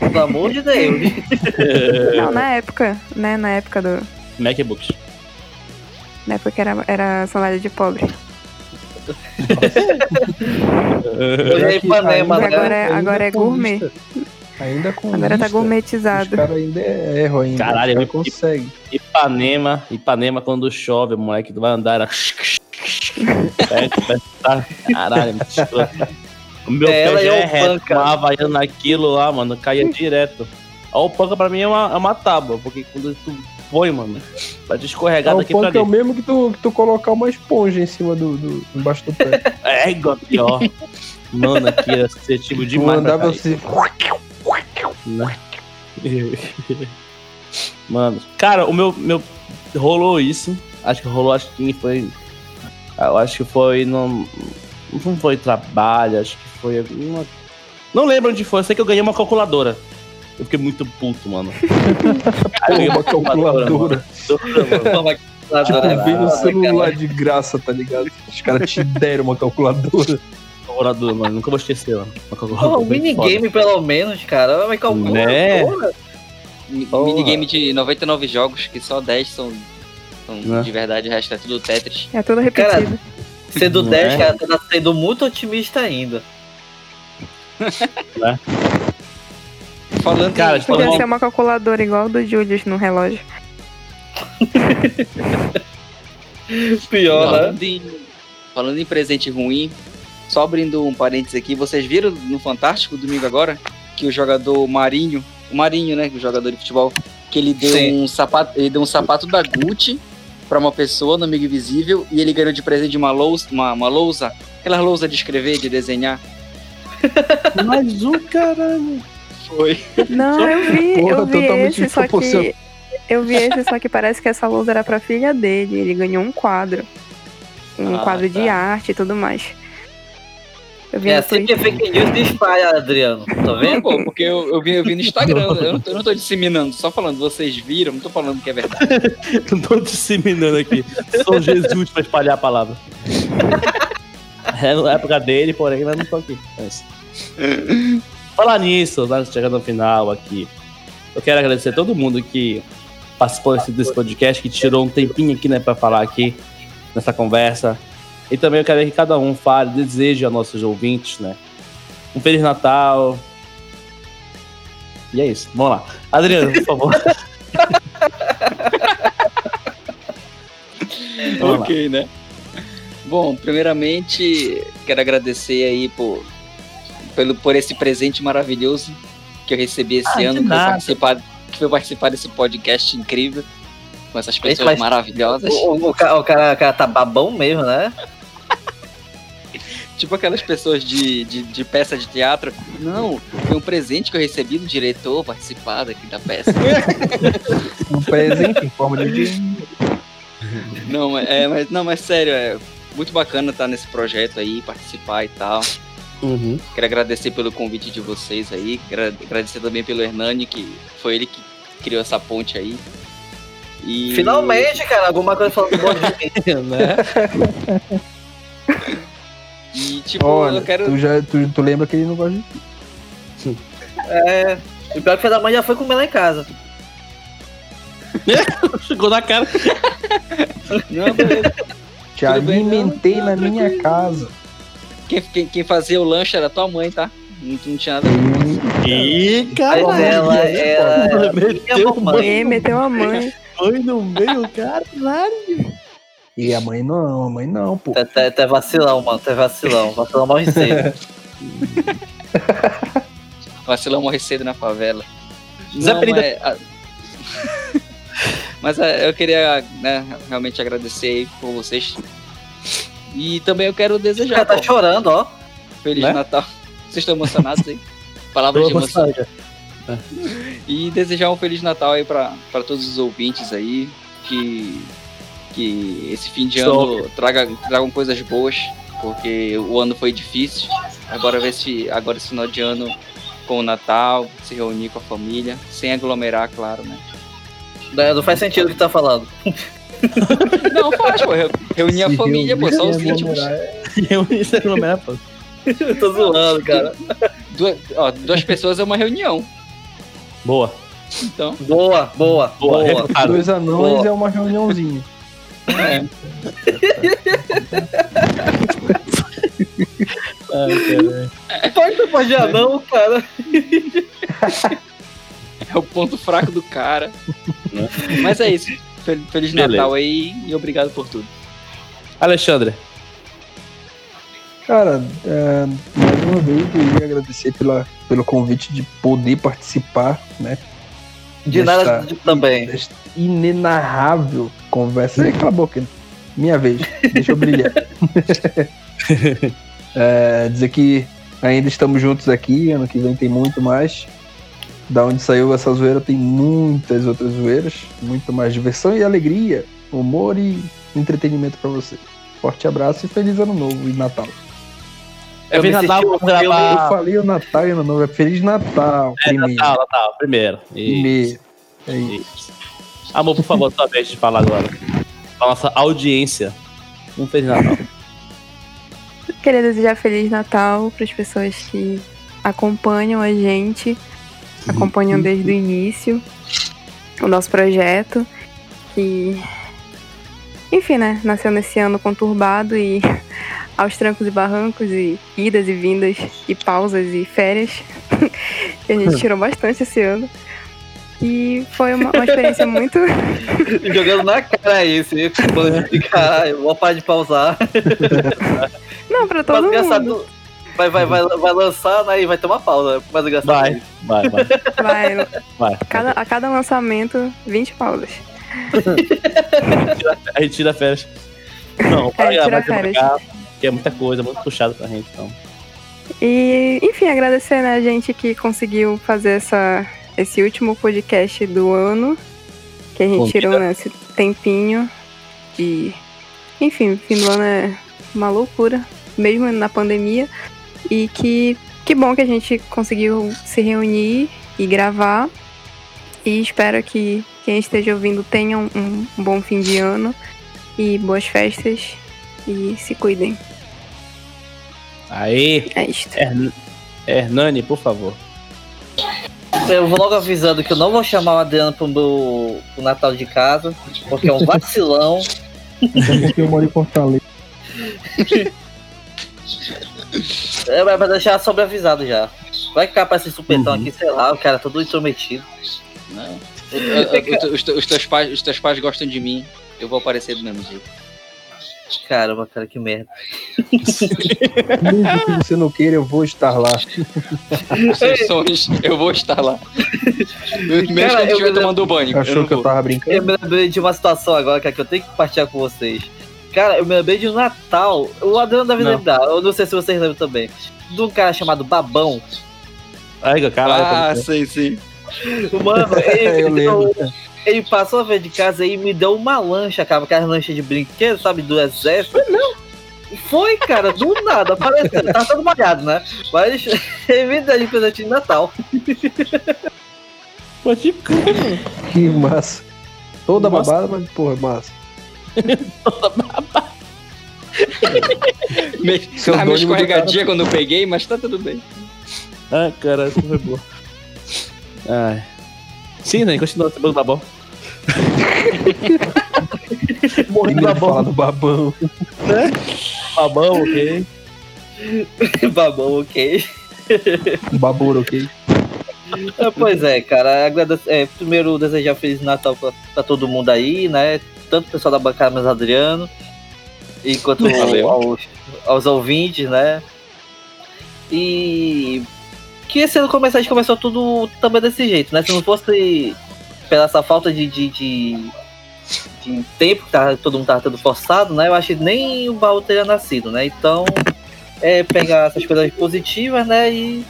B: Pelo amor de Deus.
E: Não, na época, né? Na época do.
A: MacBooks.
E: Na época que era, era salário de pobre.
B: Hoje é Ipanema, né?
E: agora é- agora é
D: com
E: gourmet.
D: Ainda com
E: Agora tá
D: lista, Os
E: gourmetizado.
D: caras ainda erram ainda.
A: Caralho,
D: Os
A: eu-
D: caras conseguem.
A: Ipanema, Ipanema quando chove, moleque, tu vai andar. Era... Tá- Caralho. O meu
B: É,
A: pé já é reto,
B: panca.
A: uma havaiana naquilo lá, mano, caía direto. Ó, O panca pra mim é uma, é uma tábua, porque quando tu põe, mano, vai te escorregar
D: o
A: daqui pra
D: punk é o
A: ali.
D: mesmo que tu, que tu colocar uma esponja em cima do, do embaixo do pé.
A: É, igual pior. Mano, aqui era suscetível
D: tu
A: demais. pra
D: andava
A: cair.
D: assim.
A: Né? Mano, cara, o meu, meu. Rolou isso. Acho que rolou, acho que foi. Eu acho que foi. Não, não foi trabalho, acho que foi alguma. Não lembro onde foi, eu sei que eu ganhei uma calculadora. Eu fiquei muito puto, mano. Eu ganhei
D: uma calculadora.
A: mano.
B: Toma,
D: Tipo,
B: calculadora,
D: vem no celular de graça, tá ligado? Os caras te deram uma calculadora.
A: Calculadora, mano. Nunca vou esquecer, mano. Uma calculadora
B: um minigame pelo menos, cara. Mas calculadora.
A: Né? Porra.
C: Minigame de 99 jogos, que só 10 são, são
A: Né?
C: de verdade, o resto é tudo Tetris.
E: É tudo
B: Cara,
E: repetido.
B: Sendo
A: Não
B: 10,
A: é?
B: cara, tá sendo muito otimista ainda.
C: Falando
A: Cara,
E: Podia
A: falando-
E: ser uma calculadora igual do Julius no relógio.
B: Pior, né?
C: falando, em, falando em presente ruim, só abrindo um parênteses aqui, vocês viram no Fantástico domingo agora que o jogador Marinho, o Marinho, né, o jogador de futebol, que ele deu
B: Sim.
C: um sapato, ele deu um sapato da Gucci pra uma pessoa no Amigo Invisível e ele ganhou de presente uma lousa, uma, uma lousa, aquela lousa de escrever, de desenhar.
A: Mas o caralho.
C: Foi.
E: Não, eu vi,
D: Porra,
E: eu vi esse, só que. Eu vi esse, só que parece que essa luz era pra filha dele. Ele ganhou um quadro. Um
C: Ah,
E: quadro de
C: tá.
E: arte e tudo mais. Eu vi
B: É assim
E: Twitter.
B: fake news espalha, Adriano. Tá vendo?
C: Pô, porque eu, eu, vi, eu vi no Instagram, eu não, tô, eu não tô disseminando, só falando, vocês viram, não tô falando que é verdade.
A: Não tô disseminando aqui. Sou Jesus pra espalhar a palavra. É na época dele, porém, mas não tô aqui. É isso. Falar nisso, nós chegando no final aqui. Eu quero agradecer a todo mundo que participou desse, desse podcast, que tirou um tempinho aqui, né, pra falar aqui nessa conversa. E também eu quero que cada um fale, deseje aos nossos ouvintes, né? Um Feliz Natal. E é isso. Vamos lá. Adriano, por favor. Vamos lá.
C: ok, né? Bom, primeiramente, quero agradecer aí por, pelo, por esse presente maravilhoso que eu recebi esse
A: Ah,
C: ano, que foi, participar, que foi participar desse podcast incrível. Com essas pessoas maravilhosas.
B: O, o, o cara, o cara tá babão mesmo, né?
C: Tipo aquelas pessoas de, de, de peça de teatro. Não, foi um presente que eu recebi do diretor participar aqui da peça.
D: Um presente em forma de.
C: Não, mas- é, mas, não, mas sério, é muito bacana estar nesse projeto aí, participar e tal.
H: Uhum.
C: Quero agradecer pelo convite de vocês aí. Quero agradecer também pelo Hernani, que foi ele que criou essa ponte aí. E...
B: Finalmente, cara, alguma coisa falando bom de mim.
H: né?
C: E tipo,
D: Olha,
C: eu quero.
D: tu, já, tu, tu lembra que ele não gosta de.
B: É. E pior que o da mãe já foi comer lá em casa.
H: Chegou na cara.
C: Não, beleza.
D: Te
C: Tudo bem,
D: alimentei
C: não,
D: na
C: não,
D: minha casa.
C: quem, quem, quem fazia o lanche era tua mãe, tá? Não, não tinha nada a ver.
H: Ih,
B: Mas
H: caralho.
B: ela era minha
H: Meteu
B: mamãe.
E: E meteu a mãe.
H: Foi no meio, caralho.
D: E a mãe não, a mãe não, pô.
B: Tá vacilão, mano. Tá vacilão. Vacilão morre cedo.
C: Vacilão morre cedo na favela.
H: Perida-
C: mas, a- mas é, eu queria né, realmente agradecer aí por vocês. E também eu quero
B: O
C: desejar
B: cara tá
C: pô,
B: chorando, ó.
C: Feliz
H: Né?
C: Natal. Vocês estão emocionados aí? Palavras de emoção. E desejar um Feliz Natal aí pra pra todos os ouvintes aí. Que, que esse fim de ano traga, tragam coisas boas. Porque o ano foi difícil. Agora ver se agora esse final de ano com o Natal, se reunir com a família, sem aglomerar, claro, né?
B: Não faz sentido o que tá falando.
C: Não, faz, pô. reu- Reunir a
D: Se
C: família, pô, só os
D: reunir,
C: íntimos.
H: Eu isso é aglomerar, pô.
B: Eu tô zoando, cara.
C: Duas, ó, duas pessoas é uma reunião.
H: Boa.
C: Então,
B: Boa, boa,
H: Boa,
B: boa.
D: Dois anões
B: Boa.
D: é uma reuniãozinha.
C: É.
H: Ai.
B: Pode pode não, cara.
C: É o ponto fraco do cara. Mas é isso. Fel- Feliz
H: Beleza.
C: Natal aí e obrigado por tudo.
H: Alexandre,
D: Cara, é, mais uma vez eu queria agradecer pela, pelo convite de poder participar, né?
B: De
D: desta-
B: nada também.
D: inenarrável conversa. Ei, cala a boca. Minha vez. Deixa eu brilhar. É, dizer que ainda estamos juntos aqui. Ano que vem tem muito mais. Da onde saiu essa zoeira tem muitas outras zoeiras. Muito mais diversão e alegria. Humor e entretenimento pra você. Forte abraço e feliz ano novo e Natal.
H: É Feliz Natal, vamos
B: filme-
H: gravar.
D: Eu falei o Natal e ano novo. É Feliz Natal.
H: É,
D: primeiro.
H: Natal, Natal, primeiro. Isso.
D: Primeiro. É isso.
H: Isso. Amor, por favor, sua vez de falar agora. Pra nossa audiência. Um Feliz Natal.
E: Queria desejar Feliz Natal para as pessoas que acompanham a gente, acompanham desde o início o nosso projeto, que, enfim, né, nasceu nesse ano conturbado e aos trancos e barrancos e idas e vindas e pausas e férias, que a gente tirou bastante esse ano. E foi uma, uma experiência muito.
B: Jogando na cara isso. hein? Falando de Caralho, vou parar de pausar.
E: Não, para
B: Mas
E: todo mundo.
B: Vai, vai, vai, vai lançar, né? E vai ter uma pausa. Mas engraçado.
H: Vai, vai, vai.
E: Vai,
H: vai.
E: cada, a cada lançamento, 20 pausas.
H: A gente tira férias. Não, vai,
E: tira
H: vai
E: férias.
H: Porque é muita coisa, muito puxado pra gente, então.
E: E, enfim, agradecer né, a gente que conseguiu fazer essa, esse último podcast do ano. Que a gente
H: Com
E: tirou
H: vida.
E: né, esse tempinho. E, enfim, fim do ano é uma loucura, mesmo na pandemia. E que, que bom que a gente conseguiu se reunir e gravar. E espero que quem esteja ouvindo tenha um, um bom fim de ano e boas festas. E se cuidem.
H: Aí,
E: É isto.
H: Hern- Hernani, por favor.
B: Eu vou logo avisando que eu não vou chamar o Adriano pro, meu, pro Natal de casa, porque é um vacilão.
D: Porque eu moro em Fortaleza.
B: É, vai vai deixar sobreavisado já. Vai ficar pra esse supetão aqui, sei lá, o cara todo intrometido.
C: Não. Eu- eu- eu- os, te- os teus pais, os teus pais gostam de mim. Eu vou aparecer do mesmo jeito.
B: Caramba, cara, que merda.
D: Mesmo que você não queira, eu vou estar lá.
C: Eu vou estar lá. Mesmo
B: Cara,
C: que eu
B: eu
C: estiver
B: me
C: tomando banho.
D: Achou
C: não
D: que eu
C: vou.
D: tava brincando?
B: Eu me lembrei de uma situação agora, cara, que eu tenho que compartilhar com vocês. Cara, eu me lembrei de um Natal. O Adriano deve
A: Não.
B: lembrar, eu não sei se vocês lembram também. De um cara chamado Babão.
A: Ai, caralho.
C: Ah,
A: pode
C: sim, sim.
B: Mano, ele,
D: Eu lembro.
B: ele passou a vez de casa e me deu uma lancha, cara, aquelas lanchas de brinquedo, sabe, do exército. Não. Foi, cara, do nada, apareceu. Tava todo molhado, né? Mas ele me deu de presente de Natal.
A: Pode crer, mano.
D: Que massa. Toda
A: Nossa.
D: babada, mas porra, massa.
C: Me-
D: Seu
C: Tava meio escorregadia quando eu peguei, mas tá tudo bem.
A: Ai, caralho, isso foi boa. Ai. Sim, né? Continua sabendo
D: Termina
A: da
D: de falar do babão.
A: Babão, ok.
B: Babão, ok.
D: Baboro, ok?
B: É, Pois é, cara. Agradece, é, primeiro, desejar Feliz Natal pra, pra todo mundo aí, né? Tanto o pessoal da bancada, mas Adriano, e quanto
C: Valeu.
B: aos, aos ouvintes, né? E que esse ano começou, a gente começou tudo também desse jeito, né? Se não fosse pela essa falta de, de, de, de tempo que tava, todo mundo tava tendo forçado, né? Eu acho que nem o baú teria nascido, né? Então, é pegar essas coisas positivas, né? E,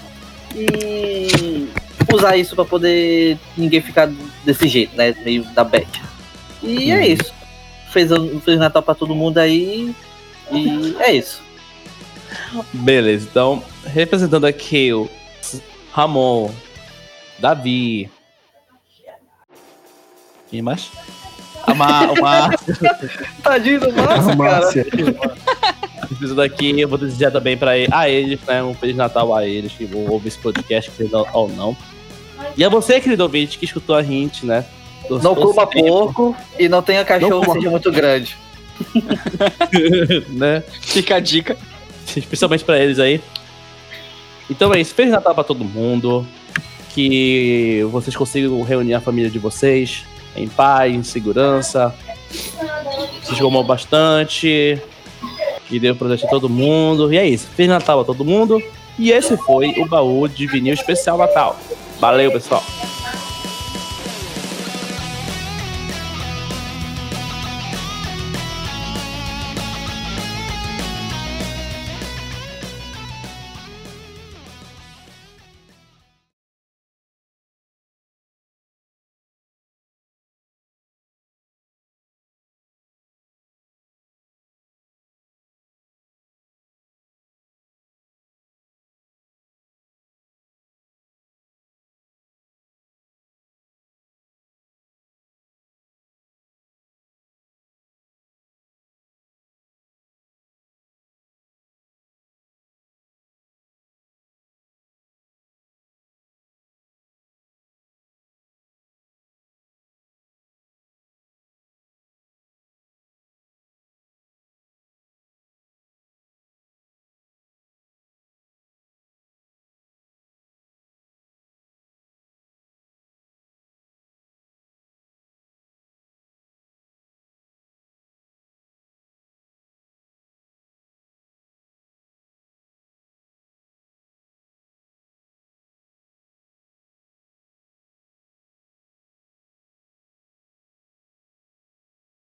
B: e usar isso pra poder ninguém ficar desse jeito, né? Meio da bad. E é isso. Fez um Feliz Natal pra todo mundo aí. E é isso.
A: Beleza, então, representando aqui o Ramon, Davi. Quem mais? A Ma, o Márcio.
B: Tadinho do Márcio, cara.
D: Márcia.
A: Representando aqui, eu vou desejar também pra ele, a eles, né? Um Feliz Natal a eles que vão ouvir esse podcast, querido ou não. E a você, querido ouvinte, que escutou a gente, né?
B: Não coma porco e não tenha cachorro
D: Não
B: seja muito grande.
A: né?
C: Fica a dica.
A: especialmente pra eles aí. Então é isso, Feliz Natal pra todo mundo. Que vocês consigam reunir a família de vocês em paz, em segurança. Se comam bastante. Que deu presente a todo mundo. E é isso, Feliz Natal a todo mundo. E esse foi o baú de vinil especial Natal. Valeu, pessoal.